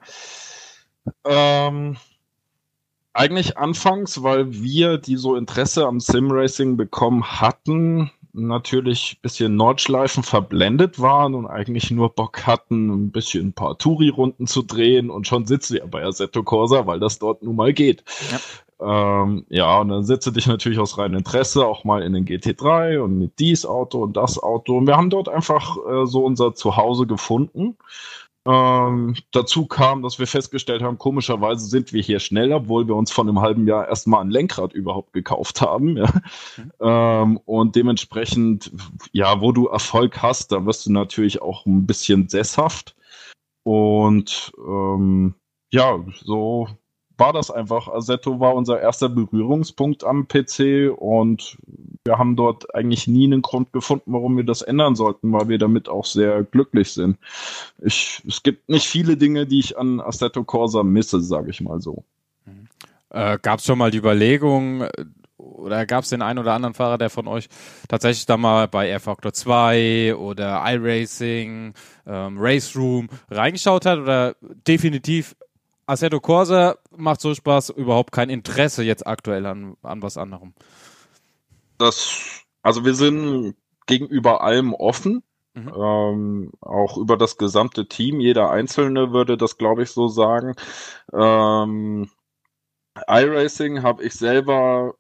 Ähm, eigentlich anfangs, weil wir, die so Interesse am Sim-Racing bekommen hatten, natürlich ein bisschen Nordschleifen verblendet waren und eigentlich nur Bock hatten, ein bisschen ein paar Touri-Runden zu drehen und schon sitzt wir bei Assetto Corsa, weil das dort nun mal geht. Ja. Ähm, ja, und dann setze dich natürlich aus reinem Interesse auch mal in den GT3 und mit dies Auto und das Auto. Und wir haben dort einfach äh, so unser Zuhause gefunden. Ähm, dazu kam, dass wir festgestellt haben, komischerweise sind wir hier schneller, obwohl wir uns von einem halben Jahr erstmal ein Lenkrad überhaupt gekauft haben. Ja. Mhm. Ähm, und dementsprechend, ja, wo du Erfolg hast, da wirst du natürlich auch ein bisschen sesshaft. Und ähm, ja, so war das einfach. Assetto war unser erster Berührungspunkt am PC und wir haben dort eigentlich nie einen Grund gefunden, warum wir das ändern sollten, weil wir damit auch sehr glücklich sind. Ich, es gibt nicht viele Dinge, die ich an Assetto Corsa misse, sage ich mal so. Äh, gab es schon mal die Überlegung, oder gab es den einen oder anderen Fahrer, der von euch tatsächlich da mal bei Air Factor 2 oder iRacing, ähm, Race Room reingeschaut hat oder definitiv Assetto Corsa macht so Spaß, überhaupt kein Interesse jetzt aktuell an, an was anderem. Das, also wir sind gegenüber allem offen. Mhm. Ähm, auch über das gesamte Team. Jeder Einzelne würde das, glaube ich, so sagen. Ähm, iRacing habe ich selber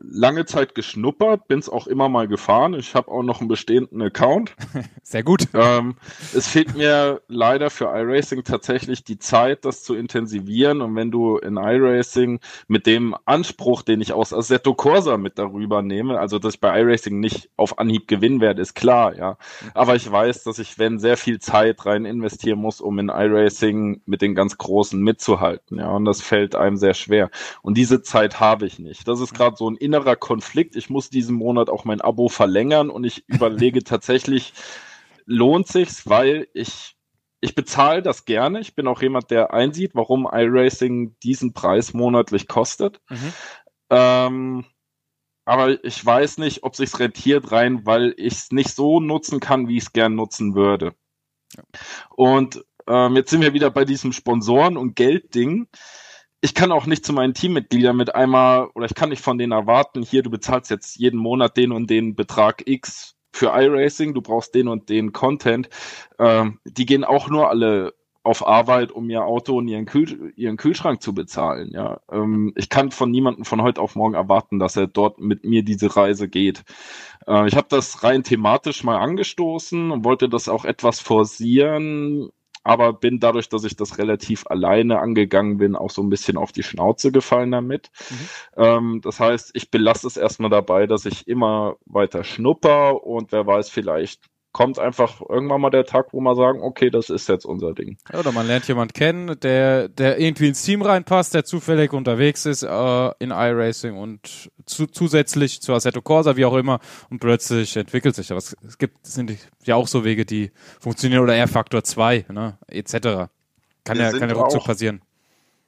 lange Zeit geschnuppert, bin es auch immer mal gefahren. Ich habe auch noch einen bestehenden Account. Sehr gut. Ähm, es fehlt mir leider für iRacing tatsächlich die Zeit, das zu intensivieren. Und wenn du in iRacing mit dem Anspruch, den ich aus Assetto Corsa mit darüber nehme, also dass ich bei iRacing nicht auf Anhieb gewinnen werde, ist klar, ja. Aber ich weiß, dass ich, wenn sehr viel Zeit rein investieren muss, um in iRacing mit den ganz Großen mitzuhalten, ja. Und das fällt einem sehr schwer. Und diese Zeit habe ich nicht. Das ist gerade so ein innerer Konflikt. Ich muss diesen Monat auch mein Abo verlängern und ich überlege tatsächlich, lohnt sich's, weil ich ich bezahle das gerne. Ich bin auch jemand, der einsieht, warum iRacing diesen Preis monatlich kostet. Mhm. Ähm, aber ich weiß nicht, ob sich's rentiert rein, weil ich es nicht so nutzen kann, wie ich es gern nutzen würde. Ja. Und ähm, jetzt sind wir wieder bei diesem Sponsoren- und Geldding ich kann auch nicht zu meinen Teammitgliedern mit einmal, oder ich kann nicht von denen erwarten, hier, du bezahlst jetzt jeden Monat den und den Betrag X für iRacing, du brauchst den und den Content. Ähm, die gehen auch nur alle auf Arbeit, um ihr Auto und ihren, Kühl ihren Kühlschrank zu bezahlen. Ja, ähm, ich kann von niemandem von heute auf morgen erwarten, dass er dort mit mir diese Reise geht. Äh, ich habe das rein thematisch mal angestoßen und wollte das auch etwas forcieren, aber bin dadurch, dass ich das relativ alleine angegangen bin, auch so ein bisschen auf die Schnauze gefallen damit. Mhm. Ähm, das heißt, ich belasse es erstmal dabei, dass ich immer weiter schnupper und wer weiß, vielleicht kommt einfach irgendwann mal der Tag, wo man sagen, okay, das ist jetzt unser Ding. oder man lernt jemand kennen, der, der irgendwie ins Team reinpasst, der zufällig unterwegs ist äh, in iRacing und zu, zusätzlich zu Assetto Corsa, wie auch immer, und plötzlich entwickelt sich. Aber es, es gibt, sind ja auch so Wege, die funktionieren oder eher Faktor 2, ne, etc. Kann ja, kann ja ruckzuck passieren.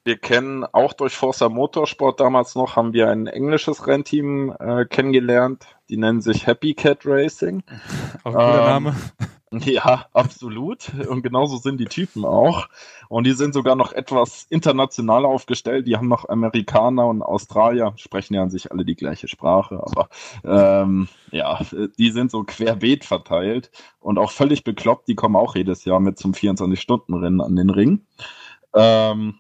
Wir kennen auch durch Forza Motorsport damals noch, haben wir ein englisches Rennteam äh, kennengelernt. Die nennen sich Happy Cat Racing. Auch ein guter ähm, Name. Ja, absolut. Und genauso sind die Typen auch. Und die sind sogar noch etwas international aufgestellt. Die haben noch Amerikaner und Australier, sprechen ja an sich alle die gleiche Sprache, aber ähm, ja, die sind so querbeet verteilt und auch völlig bekloppt. Die kommen auch jedes Jahr mit zum 24-Stunden-Rennen an den Ring. Ähm,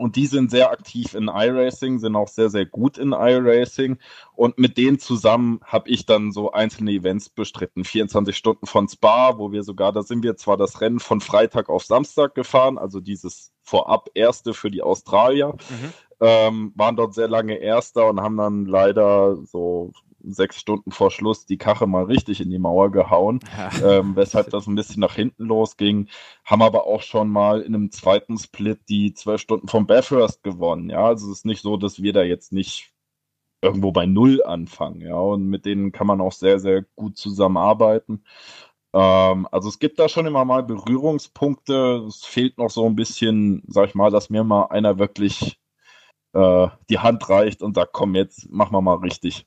und die sind sehr aktiv in iRacing, sind auch sehr, sehr gut in iRacing. Und mit denen zusammen habe ich dann so einzelne Events bestritten. 24 Stunden von Spa, wo wir sogar, da sind wir zwar das Rennen von Freitag auf Samstag gefahren, also dieses vorab erste für die Australier, mhm. ähm, waren dort sehr lange Erster und haben dann leider so sechs Stunden vor Schluss die Kache mal richtig in die Mauer gehauen, ja. ähm, weshalb das ein bisschen nach hinten losging. Haben aber auch schon mal in einem zweiten Split die zwölf Stunden von Bathurst gewonnen. Ja, also es ist nicht so, dass wir da jetzt nicht irgendwo bei Null anfangen. Ja, und mit denen kann man auch sehr, sehr gut zusammenarbeiten. Ähm, also es gibt da schon immer mal Berührungspunkte. Es fehlt noch so ein bisschen, sag ich mal, dass mir mal einer wirklich äh, die Hand reicht und sagt, komm, jetzt machen wir mal richtig.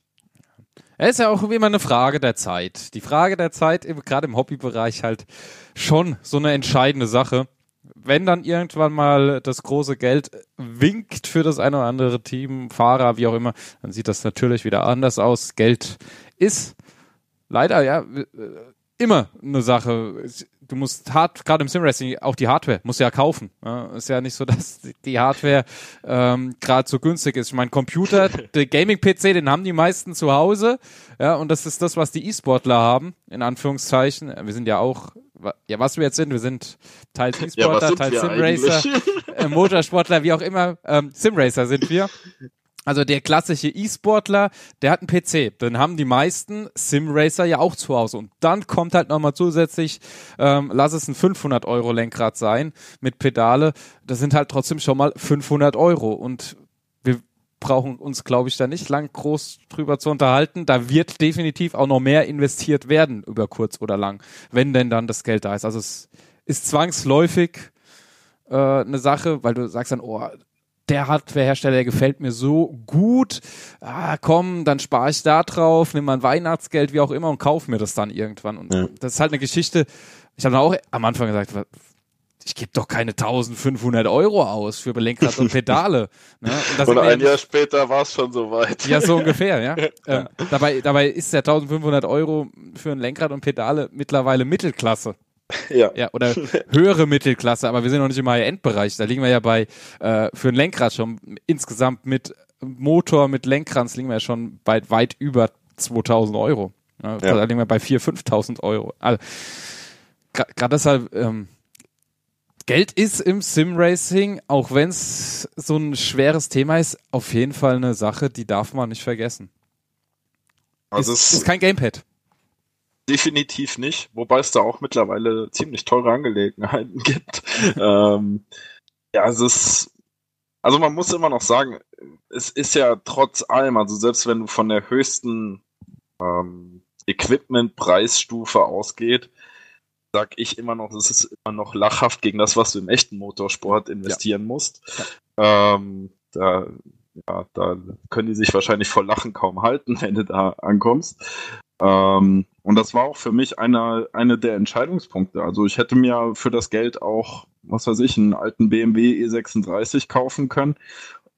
Es ist ja auch immer eine Frage der Zeit. Die Frage der Zeit, gerade im Hobbybereich, halt schon so eine entscheidende Sache. Wenn dann irgendwann mal das große Geld winkt für das eine oder andere Team, Fahrer, wie auch immer, dann sieht das natürlich wieder anders aus. Geld ist leider ja immer eine Sache du musst hart, gerade im Simracing, auch die Hardware musst du ja kaufen. Ja, ist ja nicht so, dass die Hardware ähm, gerade so günstig ist. Ich meine, Computer, der Gaming-PC, den haben die meisten zu Hause. Ja, und das ist das, was die E-Sportler haben, in Anführungszeichen. Wir sind ja auch, ja, was wir jetzt sind, wir sind teils E-Sportler, ja, teils Simracer, äh, Motorsportler, wie auch immer. Ähm, Simracer sind wir. Also der klassische E-Sportler, der hat einen PC. Dann haben die meisten Sim-Racer ja auch zu Hause. Und dann kommt halt nochmal zusätzlich, ähm, lass es ein 500 Euro Lenkrad sein mit Pedale. Das sind halt trotzdem schon mal 500 Euro. Und wir brauchen uns, glaube ich, da nicht lang groß drüber zu unterhalten. Da wird definitiv auch noch mehr investiert werden über kurz oder lang, wenn denn dann das Geld da ist. Also es ist zwangsläufig äh, eine Sache, weil du sagst dann, oh, der Hardwarehersteller, der gefällt mir so gut. Ah, komm, dann spare ich da drauf, nehme mein Weihnachtsgeld, wie auch immer, und kaufe mir das dann irgendwann. Und ja. das ist halt eine Geschichte. Ich habe auch am Anfang gesagt, ich gebe doch keine 1500 Euro aus für Lenkrad und Pedale. Ne? Und, und ein Jahr später war es schon soweit. Ja, so ungefähr, ja. ja. Ähm, dabei, dabei ist der 1500 Euro für ein Lenkrad und Pedale mittlerweile Mittelklasse. Ja. ja. Oder höhere Mittelklasse, aber wir sind noch nicht im High-End-Bereich. Da liegen wir ja bei, äh, für ein Lenkrad schon insgesamt mit Motor, mit Lenkrad liegen wir ja schon bei weit über 2000 Euro. Ja, Da liegen wir bei 4.000, 5.000 Euro. Also, gerade deshalb, ähm, Geld ist im Sim-Racing, auch wenn es so ein schweres Thema ist, auf jeden Fall eine Sache, die darf man nicht vergessen. Also ist, es ist kein Gamepad. Definitiv nicht, wobei es da auch mittlerweile ziemlich teure Angelegenheiten gibt. ähm, ja, es ist, also man muss immer noch sagen, es ist ja trotz allem, also selbst wenn du von der höchsten ähm, Equipment-Preisstufe ausgeht, sag ich immer noch, es ist immer noch lachhaft gegen das, was du im echten Motorsport investieren ja. musst. Ja. Ähm, da, ja, da können die sich wahrscheinlich vor Lachen kaum halten, wenn du da ankommst. Ähm, und das war auch für mich einer eine der Entscheidungspunkte. Also ich hätte mir für das Geld auch, was weiß ich, einen alten BMW E36 kaufen können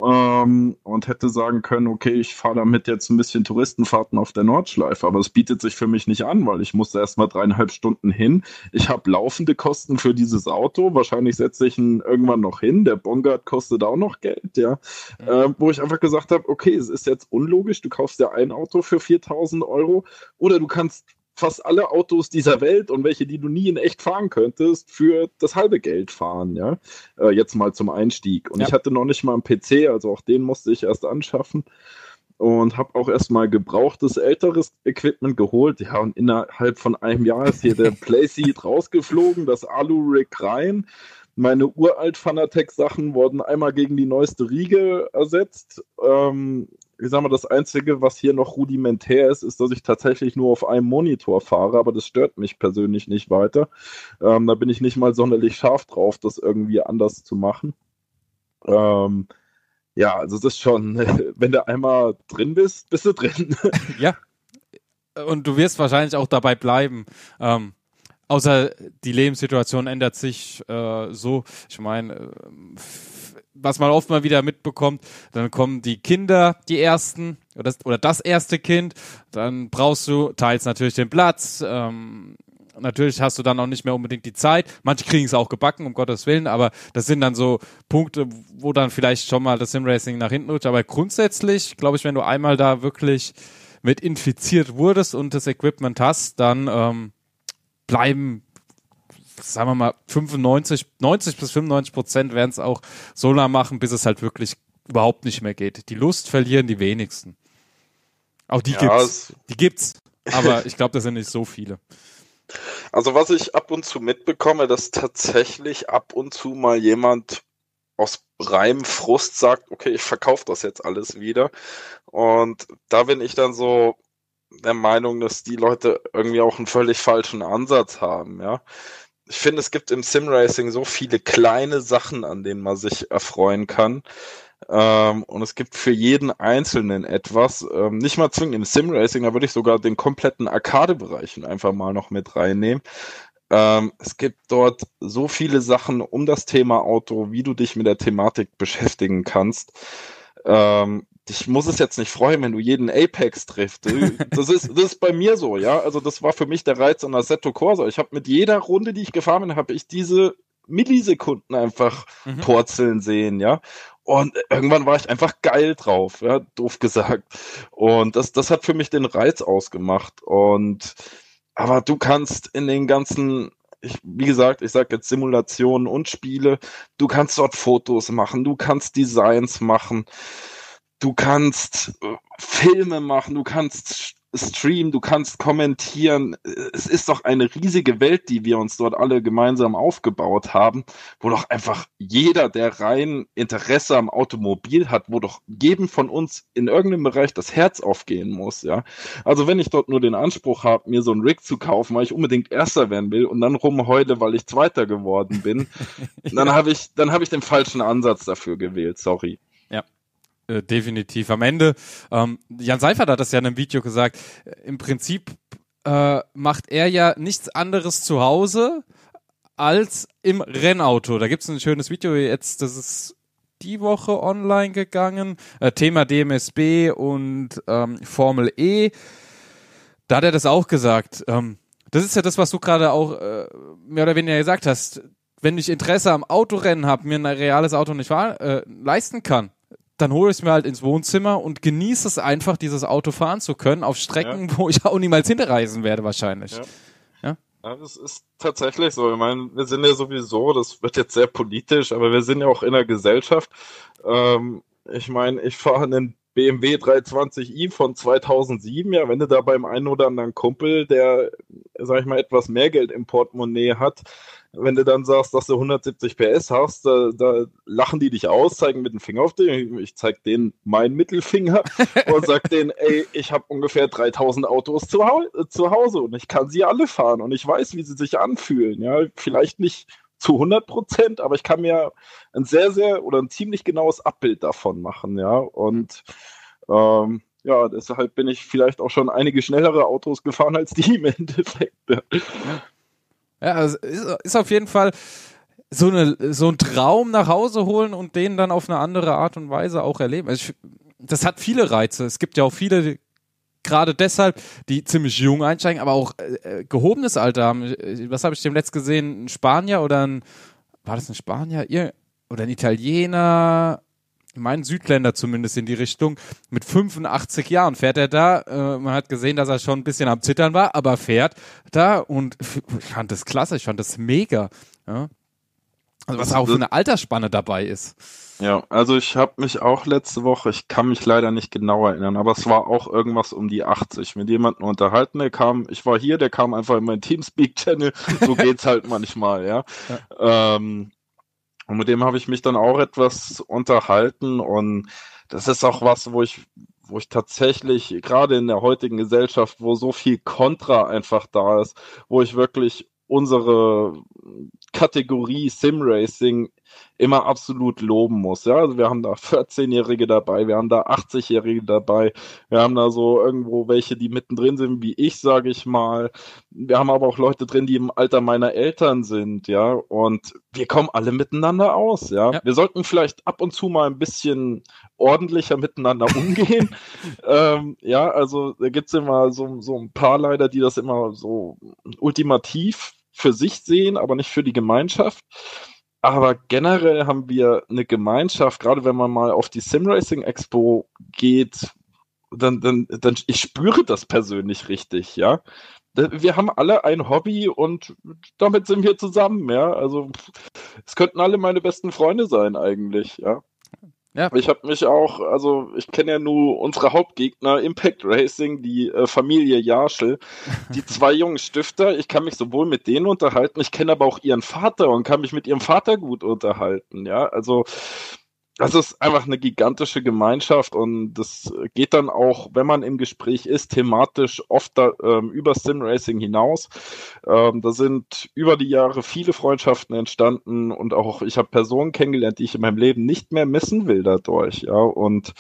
ähm, und hätte sagen können, okay, ich fahre damit jetzt ein bisschen Touristenfahrten auf der Nordschleife, aber es bietet sich für mich nicht an, weil ich musste erstmal dreieinhalb Stunden hin. Ich habe laufende Kosten für dieses Auto, wahrscheinlich setze ich ihn irgendwann noch hin. Der Bongard kostet auch noch Geld, ja, mhm. äh, wo ich einfach gesagt habe, okay, es ist jetzt unlogisch, du kaufst ja ein Auto für 4000 Euro oder du kannst fast alle Autos dieser Welt und welche, die du nie in echt fahren könntest, für das halbe Geld fahren, ja. Äh, jetzt mal zum Einstieg. Und ja. ich hatte noch nicht mal einen PC, also auch den musste ich erst anschaffen und habe auch erstmal gebrauchtes älteres Equipment geholt. Ja, und innerhalb von einem Jahr ist hier der Playseat rausgeflogen, das Alu-Rig rein. Meine uralt Fanatec-Sachen wurden einmal gegen die neueste Riege ersetzt. Ähm, ich sag mal, das Einzige, was hier noch rudimentär ist, ist, dass ich tatsächlich nur auf einem Monitor fahre, aber das stört mich persönlich nicht weiter. Ähm, da bin ich nicht mal sonderlich scharf drauf, das irgendwie anders zu machen. Ähm, ja, also das ist schon, wenn du einmal drin bist, bist du drin. ja. Und du wirst wahrscheinlich auch dabei bleiben. Ähm, außer die Lebenssituation ändert sich äh, so. Ich meine, äh, was man oft mal wieder mitbekommt, dann kommen die Kinder, die ersten, oder das, oder das erste Kind, dann brauchst du teils natürlich den Platz, ähm, Natürlich hast du dann auch nicht mehr unbedingt die Zeit. Manche kriegen es auch gebacken, um Gottes Willen, aber das sind dann so Punkte, wo dann vielleicht schon mal das Simracing nach hinten rutscht. Aber grundsätzlich, glaube ich, wenn du einmal da wirklich mit infiziert wurdest und das Equipment hast, dann ähm, bleiben, sagen wir mal, 95, 90 bis 95 Prozent werden es auch so lange machen, bis es halt wirklich überhaupt nicht mehr geht. Die Lust verlieren die wenigsten. Auch die ja, gibt's. Die gibt's. Aber ich glaube, das sind nicht so viele. Also was ich ab und zu mitbekomme, dass tatsächlich ab und zu mal jemand aus reinem Frust sagt, okay, ich verkaufe das jetzt alles wieder. Und da bin ich dann so der Meinung, dass die Leute irgendwie auch einen völlig falschen Ansatz haben, ja. Ich finde, es gibt im Simracing so viele kleine Sachen, an denen man sich erfreuen kann. Ähm, und es gibt für jeden Einzelnen etwas. Ähm, nicht mal zwingend im Sim-Racing, da würde ich sogar den kompletten Arcade-Bereich einfach mal noch mit reinnehmen. Ähm, es gibt dort so viele Sachen um das Thema Auto, wie du dich mit der Thematik beschäftigen kannst. Ähm, ich muss es jetzt nicht freuen, wenn du jeden Apex triffst. Das ist, das ist bei mir so, ja. Also das war für mich der Reiz an Assetto Corsa. Ich habe mit jeder Runde, die ich gefahren bin, habe ich diese Millisekunden einfach mhm. purzeln sehen, ja. Und irgendwann war ich einfach geil drauf, ja, doof gesagt. Und das, das hat für mich den Reiz ausgemacht. Und aber du kannst in den ganzen, ich, wie gesagt, ich sage jetzt Simulationen und Spiele, du kannst dort Fotos machen, du kannst Designs machen, du kannst äh, Filme machen, du kannst streamen, du kannst kommentieren. Es ist doch eine riesige Welt, die wir uns dort alle gemeinsam aufgebaut haben, wo doch einfach jeder, der rein Interesse am Automobil hat, wo doch jedem von uns in irgendeinem Bereich das Herz aufgehen muss, ja. Also wenn ich dort nur den Anspruch habe, mir so ein Rig zu kaufen, weil ich unbedingt Erster werden will und dann rumheule, weil ich Zweiter geworden bin, dann habe ich, dann habe ich den falschen Ansatz dafür gewählt, sorry. Äh, definitiv. Am Ende, ähm, Jan Seifert hat das ja in einem Video gesagt, äh, im Prinzip äh, macht er ja nichts anderes zu Hause als im Rennauto. Da gibt es ein schönes Video jetzt, das ist die Woche online gegangen. Äh, Thema DMSB und ähm, Formel E. Da hat er das auch gesagt. Ähm, das ist ja das, was du gerade auch äh, mehr oder weniger gesagt hast. Wenn ich Interesse am Autorennen habe, mir ein reales Auto nicht äh, leisten kann, dann hole ich es mir halt ins Wohnzimmer und genieße es einfach, dieses Auto fahren zu können, auf Strecken, ja. wo ich auch niemals hinreisen werde, wahrscheinlich. Ja. ja. Ja, das ist tatsächlich so. Ich meine, wir sind ja sowieso, das wird jetzt sehr politisch, aber wir sind ja auch in der Gesellschaft. Ähm, ich meine, ich fahre einen BMW 320i von 2007, ja, wenn du da beim einen oder anderen Kumpel, der, sag ich mal, etwas mehr Geld im Portemonnaie hat, wenn du dann sagst, dass du 170 PS hast, da, da lachen die dich aus, zeigen mit dem Finger auf dich. Ich zeig denen meinen Mittelfinger und sag denen, ey, ich habe ungefähr 3000 Autos zu, zu Hause und ich kann sie alle fahren und ich weiß, wie sie sich anfühlen. Ja, vielleicht nicht zu 100 Prozent, aber ich kann mir ein sehr, sehr oder ein ziemlich genaues Abbild davon machen, ja. Und ähm, ja, deshalb bin ich vielleicht auch schon einige schnellere Autos gefahren als die im Endeffekt. Ja, ja also ist, ist auf jeden Fall so, eine, so ein Traum nach Hause holen und den dann auf eine andere Art und Weise auch erleben. Also ich, das hat viele Reize. Es gibt ja auch viele, gerade deshalb, die ziemlich jung einsteigen, aber auch äh, äh gehobenes Alter haben. Was habe ich dem letzt gesehen? Ein Spanier oder ein, war das ein Spanier? Ihr, oder ein Italiener? Mein Südländer zumindest in die Richtung. Mit 85 Jahren fährt er da. Äh, man hat gesehen, dass er schon ein bisschen am Zittern war, aber fährt da und ich fand das klasse, ich fand das mega. Ja. Also was auch für eine Altersspanne dabei ist. Ja, also ich habe mich auch letzte Woche, ich kann mich leider nicht genau erinnern, aber es war auch irgendwas um die 80 mit jemandem unterhalten, der kam, ich war hier, der kam einfach in meinen Teamspeak-Channel, so geht's halt manchmal, ja. ja. Ähm, und mit dem habe ich mich dann auch etwas unterhalten. Und das ist auch was, wo ich, wo ich tatsächlich, gerade in der heutigen Gesellschaft, wo so viel Kontra einfach da ist, wo ich wirklich unsere Kategorie Sim Racing immer absolut loben muss. Ja, also wir haben da 14-Jährige dabei, wir haben da 80-Jährige dabei, wir haben da so irgendwo welche, die mittendrin sind, wie ich, sage ich mal. Wir haben aber auch Leute drin, die im Alter meiner Eltern sind, ja, und wir kommen alle miteinander aus, ja. ja. Wir sollten vielleicht ab und zu mal ein bisschen ordentlicher miteinander umgehen. ähm, ja, also da gibt's immer so, so ein paar leider, die das immer so ultimativ für sich sehen, aber nicht für die Gemeinschaft. Aber generell haben wir eine Gemeinschaft, gerade wenn man mal auf die Simracing Expo geht, dann, dann, dann, ich spüre das persönlich richtig, ja. Wir haben alle ein Hobby und damit sind wir zusammen, ja. Also es könnten alle meine besten Freunde sein eigentlich, ja. Ja. Ich habe mich auch, also ich kenne ja nur unsere Hauptgegner, Impact Racing, die äh, Familie Jarschel, die zwei jungen Stifter. Ich kann mich sowohl mit denen unterhalten, ich kenne aber auch ihren Vater und kann mich mit ihrem Vater gut unterhalten. Ja, also das ist einfach eine gigantische Gemeinschaft und das geht dann auch, wenn man im Gespräch ist, thematisch oft da, ähm, über Simracing hinaus. Ähm, da sind über die Jahre viele Freundschaften entstanden und auch ich habe Personen kennengelernt, die ich in meinem Leben nicht mehr missen will dadurch. Ja, und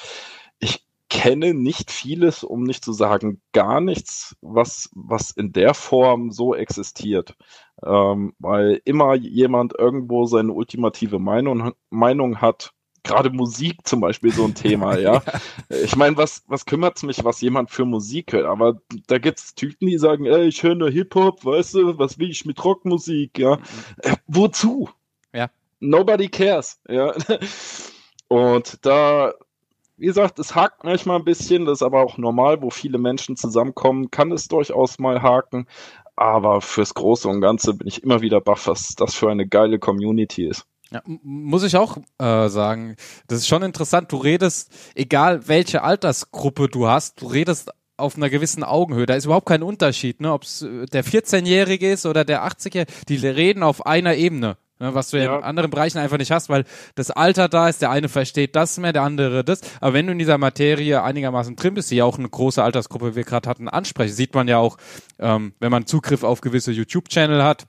ich kenne nicht vieles, um nicht zu sagen gar nichts, was, was in der Form so existiert. Ähm, weil immer jemand irgendwo seine ultimative Meinung, Meinung hat gerade Musik zum Beispiel so ein Thema, ja. Ich meine, was, was kümmert's mich, was jemand für Musik hört? Aber da gibt's Typen, die sagen, ey, ich höre nur Hip-Hop, weißt du, was will ich mit Rockmusik, ja. Äh, wozu? Ja. Nobody cares, ja. Und da, wie gesagt, es hakt manchmal ein bisschen, das ist aber auch normal, wo viele Menschen zusammenkommen, kann es durchaus mal haken. Aber fürs Große und Ganze bin ich immer wieder baff, was das für eine geile Community ist. Ja, muss ich auch äh, sagen. Das ist schon interessant. Du redest, egal welche Altersgruppe du hast, du redest auf einer gewissen Augenhöhe. Da ist überhaupt kein Unterschied, ne? ob es äh, der 14-Jährige ist oder der 80-Jährige. Die reden auf einer Ebene. Ne, was du ja. in anderen Bereichen einfach nicht hast, weil das Alter da ist, der eine versteht das mehr, der andere das. Aber wenn du in dieser Materie einigermaßen drin bist, die ja auch eine große Altersgruppe, wie wir gerade hatten, ansprechen, sieht man ja auch, ähm, wenn man Zugriff auf gewisse YouTube-Channel hat,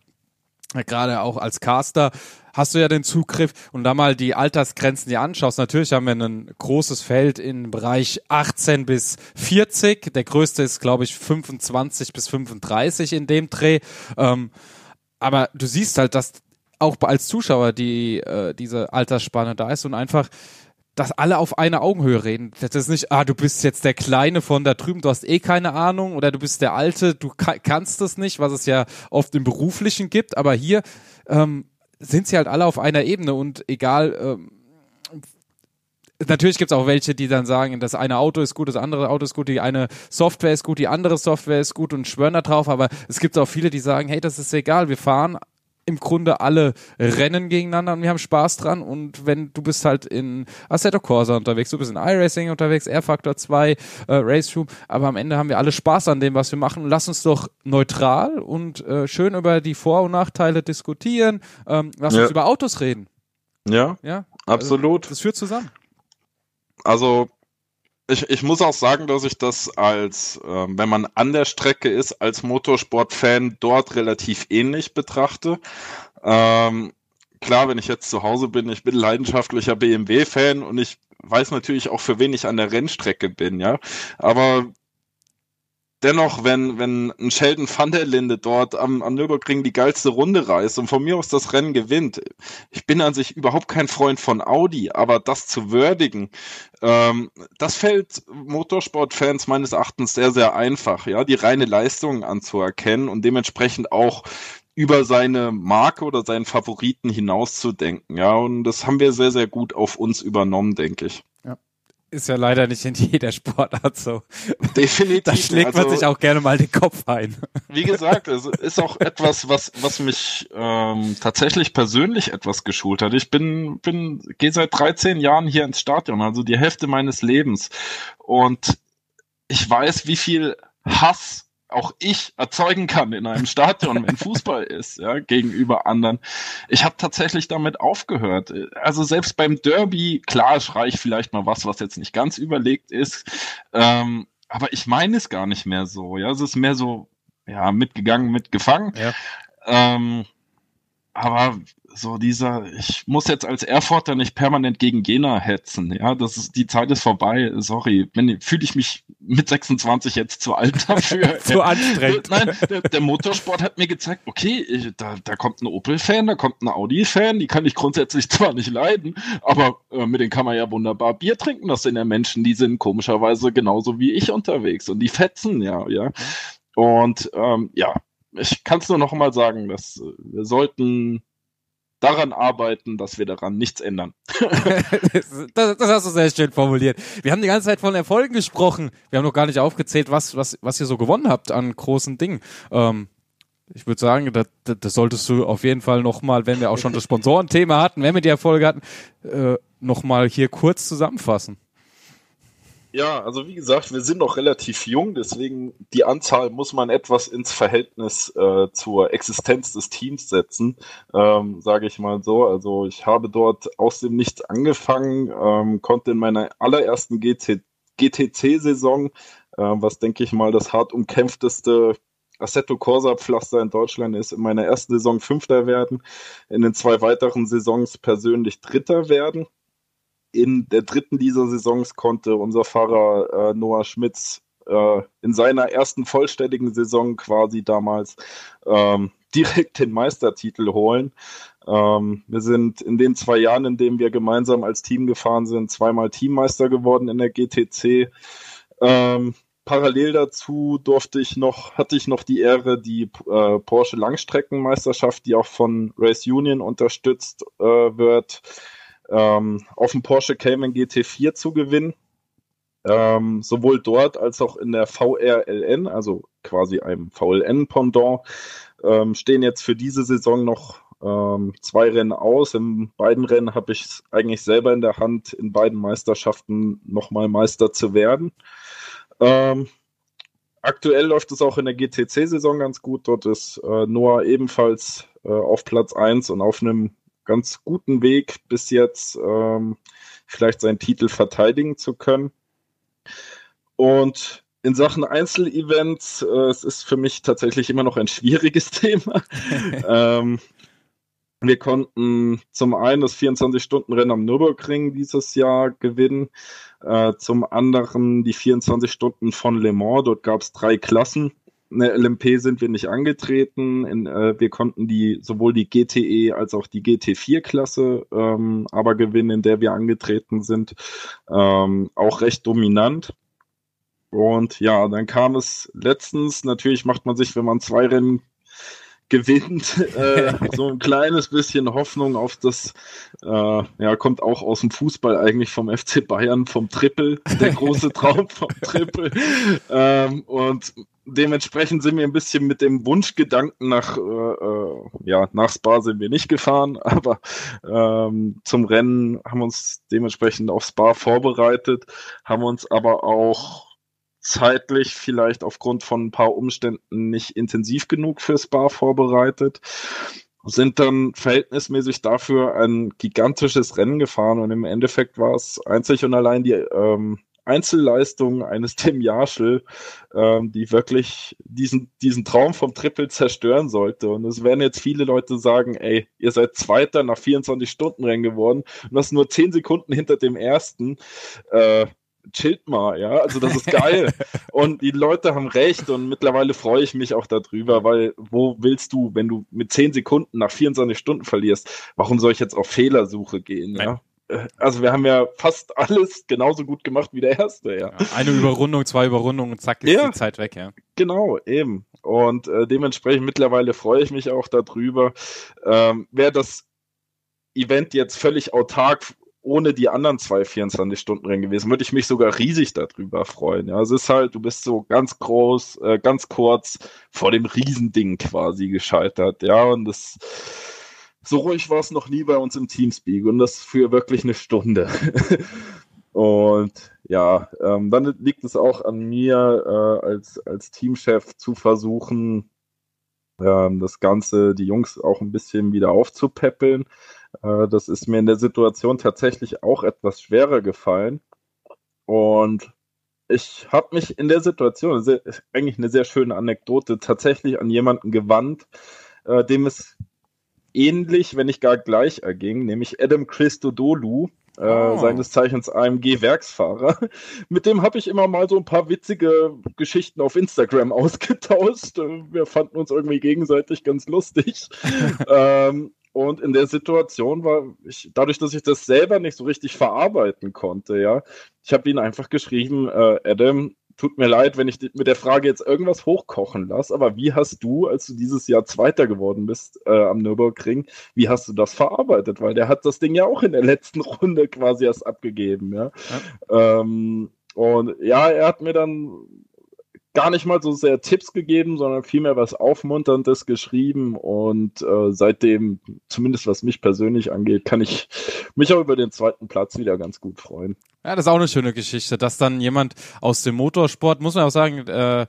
gerade auch als Caster, hast du ja den Zugriff und da mal die Altersgrenzen dir anschaust. Natürlich haben wir ein großes Feld im Bereich 18 bis 40. Der größte ist, glaube ich, 25 bis 35 in dem Dreh. Ähm, aber du siehst halt, dass auch als Zuschauer die äh, diese Altersspanne da ist und einfach dass alle auf einer Augenhöhe reden. Das ist nicht, ah, du bist jetzt der Kleine von da drüben, du hast eh keine Ahnung, oder du bist der Alte, du kannst es nicht, was es ja oft im Beruflichen gibt, aber hier ähm, sind sie halt alle auf einer Ebene und egal, ähm, natürlich gibt es auch welche, die dann sagen, das eine Auto ist gut, das andere Auto ist gut, die eine Software ist gut, die andere Software ist gut und schwören da drauf, aber es gibt auch viele, die sagen, hey, das ist egal, wir fahren im Grunde alle rennen gegeneinander und wir haben Spaß dran. Und wenn du bist halt in Assetto Corsa unterwegs, du bist in iRacing unterwegs, Air Factor 2, äh, Race Room, aber am Ende haben wir alle Spaß an dem, was wir machen. Lass uns doch neutral und äh, schön über die Vor- und Nachteile diskutieren. Ähm, lass ja. uns über Autos reden. Ja, ja, absolut. Also, das führt zusammen. Also ich, ich muss auch sagen, dass ich das als, äh, wenn man an der Strecke ist, als Motorsportfan dort relativ ähnlich betrachte. Ähm, klar, wenn ich jetzt zu Hause bin, ich bin leidenschaftlicher BMW-Fan und ich weiß natürlich auch, für wen ich an der Rennstrecke bin, ja. Aber dennoch, wenn, wenn ein Sheldon van der Linde dort am, am Nürburgring die geilste Runde reißt und von mir aus das Rennen gewinnt, ich bin an sich überhaupt kein Freund von Audi, aber das zu würdigen, ähm, das fällt Motorsportfans meines Erachtens sehr, sehr einfach, ja, die reine Leistung anzuerkennen und dementsprechend auch über seine Marke oder seinen Favoriten hinauszudenken. Ja, und das haben wir sehr, sehr gut auf uns übernommen, denke ich. Ja. Ist ja leider nicht in jeder Sportart so. Definitiv. Da schlägt man also, sich auch gerne mal den Kopf ein. Wie gesagt, es ist auch etwas, was, was mich ähm, tatsächlich persönlich etwas geschult hat. Ich bin, bin, gehe seit 13 Jahren hier ins Stadion, also die Hälfte meines Lebens. Und ich weiß, wie viel Hass auch ich erzeugen kann in einem Stadion, wenn Fußball ist, ja, gegenüber anderen. Ich habe tatsächlich damit aufgehört. Also selbst beim Derby, klar, schrei ich vielleicht mal was, was jetzt nicht ganz überlegt ist, ähm, aber ich meine es gar nicht mehr so. Ja, es ist mehr so, ja, mitgegangen, mitgefangen. Ja. Ähm, aber so dieser, ich muss jetzt als Erfurter nicht permanent gegen Jena hetzen, ja, das ist, die Zeit ist vorbei, sorry, fühle ich mich mit 26 jetzt zu alt dafür. zu anstrengend. Nein, der, der, Motorsport hat mir gezeigt, okay, ich, da, da kommt ein Opel-Fan, da kommt ein Audi-Fan, die kann ich grundsätzlich zwar nicht leiden, aber äh, mit denen kann man ja wunderbar Bier trinken, das sind ja Menschen, die sind komischerweise genauso wie ich unterwegs und die fetzen, ja, ja. Und ähm, ja, ich kann es nur noch mal sagen, dass äh, wir sollten daran arbeiten, dass wir daran nichts ändern. das, das, hast du sehr schön formuliert. Wir haben die ganze Zeit von Erfolgen gesprochen. Wir haben noch gar nicht aufgezählt, was, was, was ihr so gewonnen habt an großen Dingen. Ähm, ich würde sagen, das, das solltest du auf jeden Fall nochmal, wenn wir auch schon das Sponsorenthema hatten, wenn wir die Erfolge hatten, äh, nochmal hier kurz zusammenfassen. Ja, also wie gesagt, wir sind noch relativ jung, deswegen die Anzahl muss man etwas ins Verhältnis äh, zur Existenz des Teams setzen, ähm, sage ich mal so. Also ich habe dort aus dem Nichts angefangen, ähm, konnte in meiner allerersten GTC-Saison, äh, was denke ich mal das hart umkämpfteste Assetto Corsa Pflaster in Deutschland ist, in meiner ersten Saison Fünfter werden, in den zwei weiteren Saisons persönlich Dritter werden in der dritten dieser Saisons konnte unser Fahrer äh, Noah Schmitz äh, in seiner ersten vollständigen Saison quasi damals ähm, direkt den Meistertitel holen. Ähm, wir sind in den zwei Jahren, in denen wir gemeinsam als Team gefahren sind, zweimal Teammeister geworden in der GTC. Ähm, parallel dazu durfte ich noch, hatte ich noch die Ehre, die äh, Porsche Langstreckenmeisterschaft, die auch von Race Union unterstützt äh, wird, ähm, auf dem Porsche Cayman GT4 zu gewinnen. Ähm, sowohl dort als auch in der VRLN, also quasi einem VLN-Pendant, ähm, stehen jetzt für diese Saison noch ähm, zwei Rennen aus. In beiden Rennen habe ich es eigentlich selber in der Hand, in beiden Meisterschaften nochmal Meister zu werden. Ähm, aktuell läuft es auch in der GTC-Saison ganz gut. Dort ist äh, Noah ebenfalls äh, auf Platz 1 und auf einem ganz guten Weg bis jetzt, ähm, vielleicht seinen Titel verteidigen zu können. Und in Sachen Einzelevents, äh, es ist für mich tatsächlich immer noch ein schwieriges Thema. ähm, wir konnten zum einen das 24-Stunden-Rennen am Nürburgring dieses Jahr gewinnen, äh, zum anderen die 24 Stunden von Le Mans. Dort gab es drei Klassen in der LMP sind wir nicht angetreten. In, äh, wir konnten die sowohl die GTE als auch die GT4-Klasse ähm, aber gewinnen, in der wir angetreten sind. Ähm, auch recht dominant. Und ja, dann kam es letztens, natürlich macht man sich, wenn man zwei Rennen gewinnt, äh, so ein kleines bisschen Hoffnung auf das, äh, ja, kommt auch aus dem Fußball eigentlich vom FC Bayern, vom Triple, der große Traum vom Triple. Ähm, und dementsprechend sind wir ein bisschen mit dem Wunschgedanken nach, äh, äh, ja, nach Spa sind wir nicht gefahren, aber ähm, zum Rennen haben wir uns dementsprechend auf Spa vorbereitet, haben uns aber auch zeitlich vielleicht aufgrund von ein paar Umständen nicht intensiv genug für Spa vorbereitet sind dann verhältnismäßig dafür ein gigantisches Rennen gefahren und im Endeffekt war es einzig und allein die ähm, Einzelleistung eines Tim Jarschel, ähm, die wirklich diesen, diesen Traum vom Triple zerstören sollte. Und es werden jetzt viele Leute sagen, ey, ihr seid Zweiter nach 24 Stunden Rennen geworden und das nur 10 Sekunden hinter dem ersten. Äh, chillt mal, ja, also das ist geil. und die Leute haben recht und mittlerweile freue ich mich auch darüber, weil wo willst du, wenn du mit 10 Sekunden nach 24 Stunden verlierst, warum soll ich jetzt auf Fehlersuche gehen, ja? Also wir haben ja fast alles genauso gut gemacht wie der erste, ja. ja eine Überrundung, zwei Überrundungen, zack, ist ja, die Zeit weg, ja. Genau, eben. Und äh, dementsprechend mittlerweile freue ich mich auch darüber. Ähm, Wäre das Event jetzt völlig autark ohne die anderen zwei 24-Stunden-Rennen gewesen, würde ich mich sogar riesig darüber freuen. Ja, es ist halt, du bist so ganz groß, äh, ganz kurz vor dem Riesending quasi gescheitert. Ja, und das so ruhig war es noch nie bei uns im Teamspeak und das für wirklich eine Stunde. und ja, ähm, dann liegt es auch an mir äh, als, als Teamchef zu versuchen, ähm, das Ganze, die Jungs auch ein bisschen wieder aufzupäppeln. Äh, das ist mir in der Situation tatsächlich auch etwas schwerer gefallen. Und ich habe mich in der Situation, sehr, eigentlich eine sehr schöne Anekdote, tatsächlich an jemanden gewandt, äh, dem es ähnlich, wenn nicht gar gleich erging, nämlich Adam Christodoulou, äh, oh. seines Zeichens AMG-Werksfahrer. Mit dem habe ich immer mal so ein paar witzige Geschichten auf Instagram ausgetauscht. Wir fanden uns irgendwie gegenseitig ganz lustig. ähm, und in der Situation war ich, dadurch, dass ich das selber nicht so richtig verarbeiten konnte, ja, ich habe ihn einfach geschrieben, äh, Adam, tut mir leid, wenn ich mit der Frage jetzt irgendwas hochkochen lasse, aber wie hast du, als du dieses Jahr Zweiter geworden bist äh, am Nürburgring, wie hast du das verarbeitet? Weil der hat das Ding ja auch in der letzten Runde quasi erst abgegeben, ja. ja. Ähm, und ja, er hat mir dann gar nicht mal so sehr Tipps gegeben, sondern vielmehr was Aufmunterndes geschrieben. Und äh, seitdem, zumindest was mich persönlich angeht, kann ich mich auch über den zweiten Platz wieder ganz gut freuen. Ja, das ist auch eine schöne Geschichte, dass dann jemand aus dem Motorsport, muss man auch sagen, äh,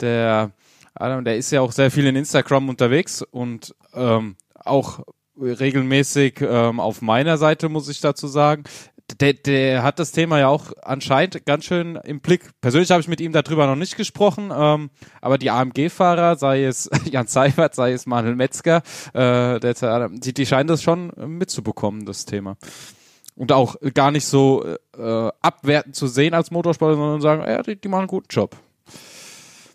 der Adam, der ist ja auch sehr viel in Instagram unterwegs und ähm, auch regelmäßig ähm, auf meiner Seite, muss ich dazu sagen der, der hat das Thema ja auch anscheinend ganz schön im Blick. Persönlich habe ich mit ihm darüber noch nicht gesprochen, ähm, aber die AMG-Fahrer, sei es Jan Seifert, sei es Manuel Metzger, äh, der, die, die scheinen das schon mitzubekommen, das Thema. Und auch gar nicht so äh, abwertend zu sehen als Motorsportler, sondern sagen, ja, die, die machen einen guten Job.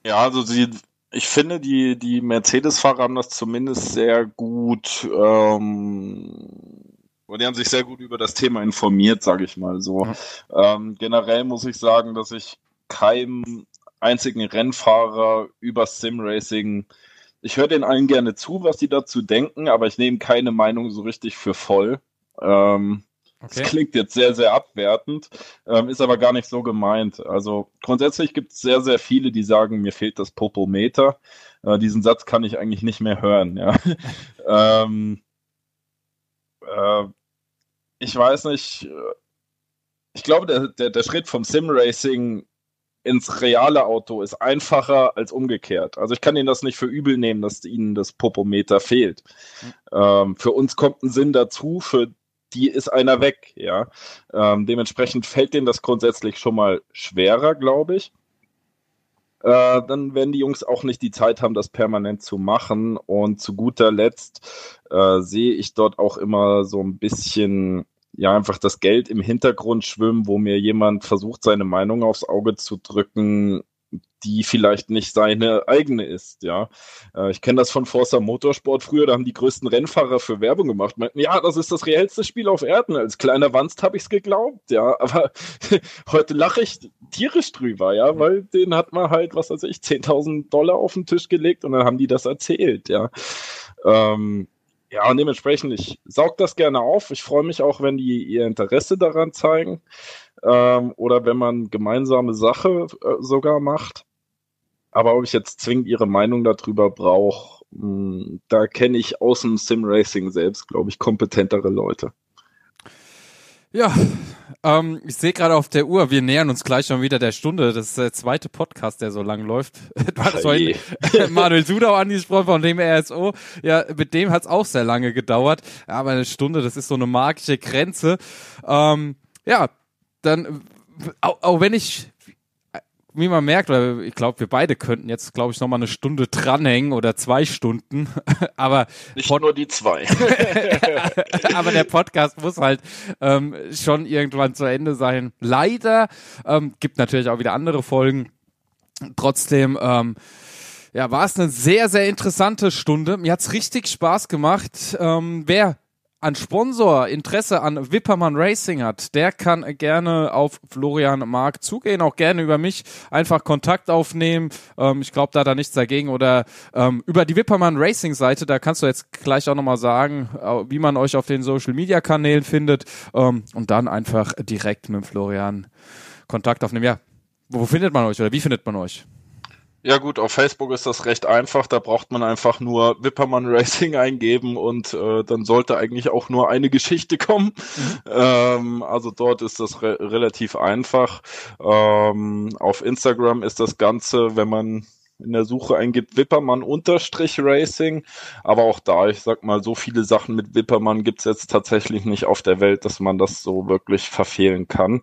Ja, also sie, ich finde, die, die Mercedes-Fahrer haben das zumindest sehr gut ähm, und die haben sich sehr gut über das Thema informiert, sage ich mal so. Mhm. Ähm, generell muss ich sagen, dass ich keinem einzigen Rennfahrer über Simracing, ich höre den allen gerne zu, was die dazu denken, aber ich nehme keine Meinung so richtig für voll. Ähm, Okay. Das klingt jetzt sehr, sehr abwertend, ähm, ist aber gar nicht so gemeint. Also grundsätzlich gibt es sehr, sehr viele, die sagen, mir fehlt das Popometer. Äh, diesen Satz kann ich eigentlich nicht mehr hören. Ja. ähm, äh, ich weiß nicht, äh, ich glaube, der, der, der Schritt vom Sim-Racing ins reale Auto ist einfacher als umgekehrt. Also ich kann Ihnen das nicht für übel nehmen, dass Ihnen das Popometer fehlt. Mhm. Ähm, für uns kommt ein Sinn dazu, für die ist einer weg, ja. Ähm, dementsprechend fällt denen das grundsätzlich schon mal schwerer, glaube ich. Äh, dann werden die Jungs auch nicht die Zeit haben, das permanent zu machen. Und zu guter Letzt äh, sehe ich dort auch immer so ein bisschen ja einfach das Geld im Hintergrund schwimmen, wo mir jemand versucht, seine Meinung aufs Auge zu drücken, die vielleicht nicht seine eigene ist, ja. Äh, ich kenne das von Forza Motorsport früher, da haben die größten Rennfahrer für Werbung gemacht, meinten, ja, das ist das reellste Spiel auf Erden. Als kleiner Wanst habe ich es geglaubt, ja. Aber heute lache ich tierisch drüber, ja, weil den hat man halt, was weiß ich, 10.000 Dollar auf den Tisch gelegt und dann haben die das erzählt, ja. Ähm, ja, und dementsprechend, ich saug das gerne auf. Ich freue mich auch, wenn die ihr Interesse daran zeigen ähm, oder wenn man gemeinsame Sache äh, sogar macht. Aber ob ich jetzt zwingend ihre Meinung darüber brauche, hm, da kenne ich aus dem Sim-Racing selbst, glaube ich, kompetentere Leute. Ja, ähm, ich sehe gerade auf der Uhr, wir nähern uns gleich schon wieder der Stunde. Das ist der zweite Podcast, der so lang läuft. Vorhin Manuel Sudau angesprochen von dem RSO. Ja, mit dem hat es auch sehr lange gedauert. Aber eine Stunde, das ist so eine magische Grenze. Ähm, ja, dann, auch, auch wenn ich wie man merkt, weil ich glaube, wir beide könnten jetzt, glaube ich, noch mal eine Stunde dranhängen oder zwei Stunden. aber nicht Pod nur die zwei. aber der Podcast muss halt ähm, schon irgendwann zu Ende sein. Leider ähm, gibt natürlich auch wieder andere Folgen. Trotzdem. Ähm, ja, war es eine sehr, sehr interessante Stunde. Mir hat's richtig Spaß gemacht. Ähm, wer ein Sponsor Interesse an Wippermann Racing hat, der kann gerne auf Florian Mark zugehen, auch gerne über mich einfach Kontakt aufnehmen. Ähm, ich glaube, da da nichts dagegen. Oder ähm, über die Wippermann Racing Seite, da kannst du jetzt gleich auch nochmal sagen, äh, wie man euch auf den Social Media Kanälen findet. Ähm, und dann einfach direkt mit Florian Kontakt aufnehmen. Ja, wo findet man euch oder wie findet man euch? Ja gut, auf Facebook ist das recht einfach. Da braucht man einfach nur Wippermann Racing eingeben und äh, dann sollte eigentlich auch nur eine Geschichte kommen. Mhm. Ähm, also dort ist das re relativ einfach. Ähm, auf Instagram ist das Ganze, wenn man in der Suche eingibt, Wippermann unterstrich Racing. Aber auch da, ich sag mal, so viele Sachen mit Wippermann gibt's jetzt tatsächlich nicht auf der Welt, dass man das so wirklich verfehlen kann.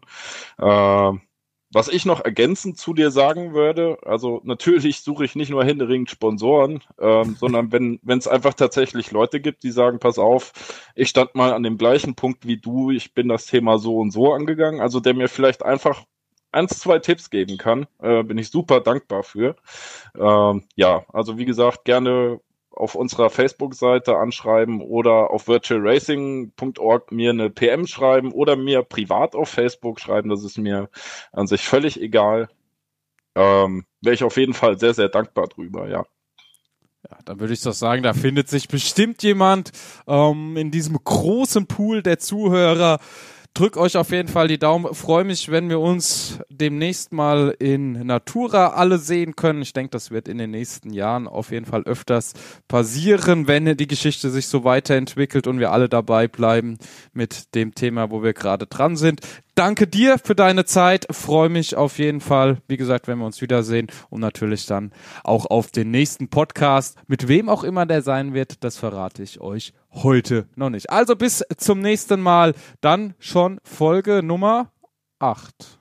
Äh, was ich noch ergänzend zu dir sagen würde, also natürlich suche ich nicht nur händeringend Sponsoren, ähm, sondern wenn wenn es einfach tatsächlich Leute gibt, die sagen, pass auf, ich stand mal an dem gleichen Punkt wie du, ich bin das Thema so und so angegangen, also der mir vielleicht einfach eins, zwei Tipps geben kann, äh, bin ich super dankbar für. Ähm, ja, also wie gesagt, gerne auf unserer Facebook-Seite anschreiben oder auf virtualracing.org mir eine PM schreiben oder mir privat auf Facebook schreiben. Das ist mir an sich völlig egal. Ähm, Wäre ich auf jeden Fall sehr, sehr dankbar drüber, ja. Ja, dann würde ich doch sagen, da findet sich bestimmt jemand ähm, in diesem großen Pool der Zuhörer, drück euch auf jeden Fall die Daumen. Freue mich, wenn wir uns demnächst mal in Natura alle sehen können. Ich denke, das wird in den nächsten Jahren auf jeden Fall öfters passieren, wenn die Geschichte sich so weiterentwickelt und wir alle dabei bleiben mit dem Thema, wo wir gerade dran sind danke dir für deine Zeit. Freue mich auf jeden Fall, wie gesagt, wenn wir uns wiedersehen und natürlich dann auch auf den nächsten Podcast. Mit wem auch immer der sein wird, das verrate ich euch heute noch nicht. Also bis zum nächsten Mal. Dann schon Folge Nummer 8.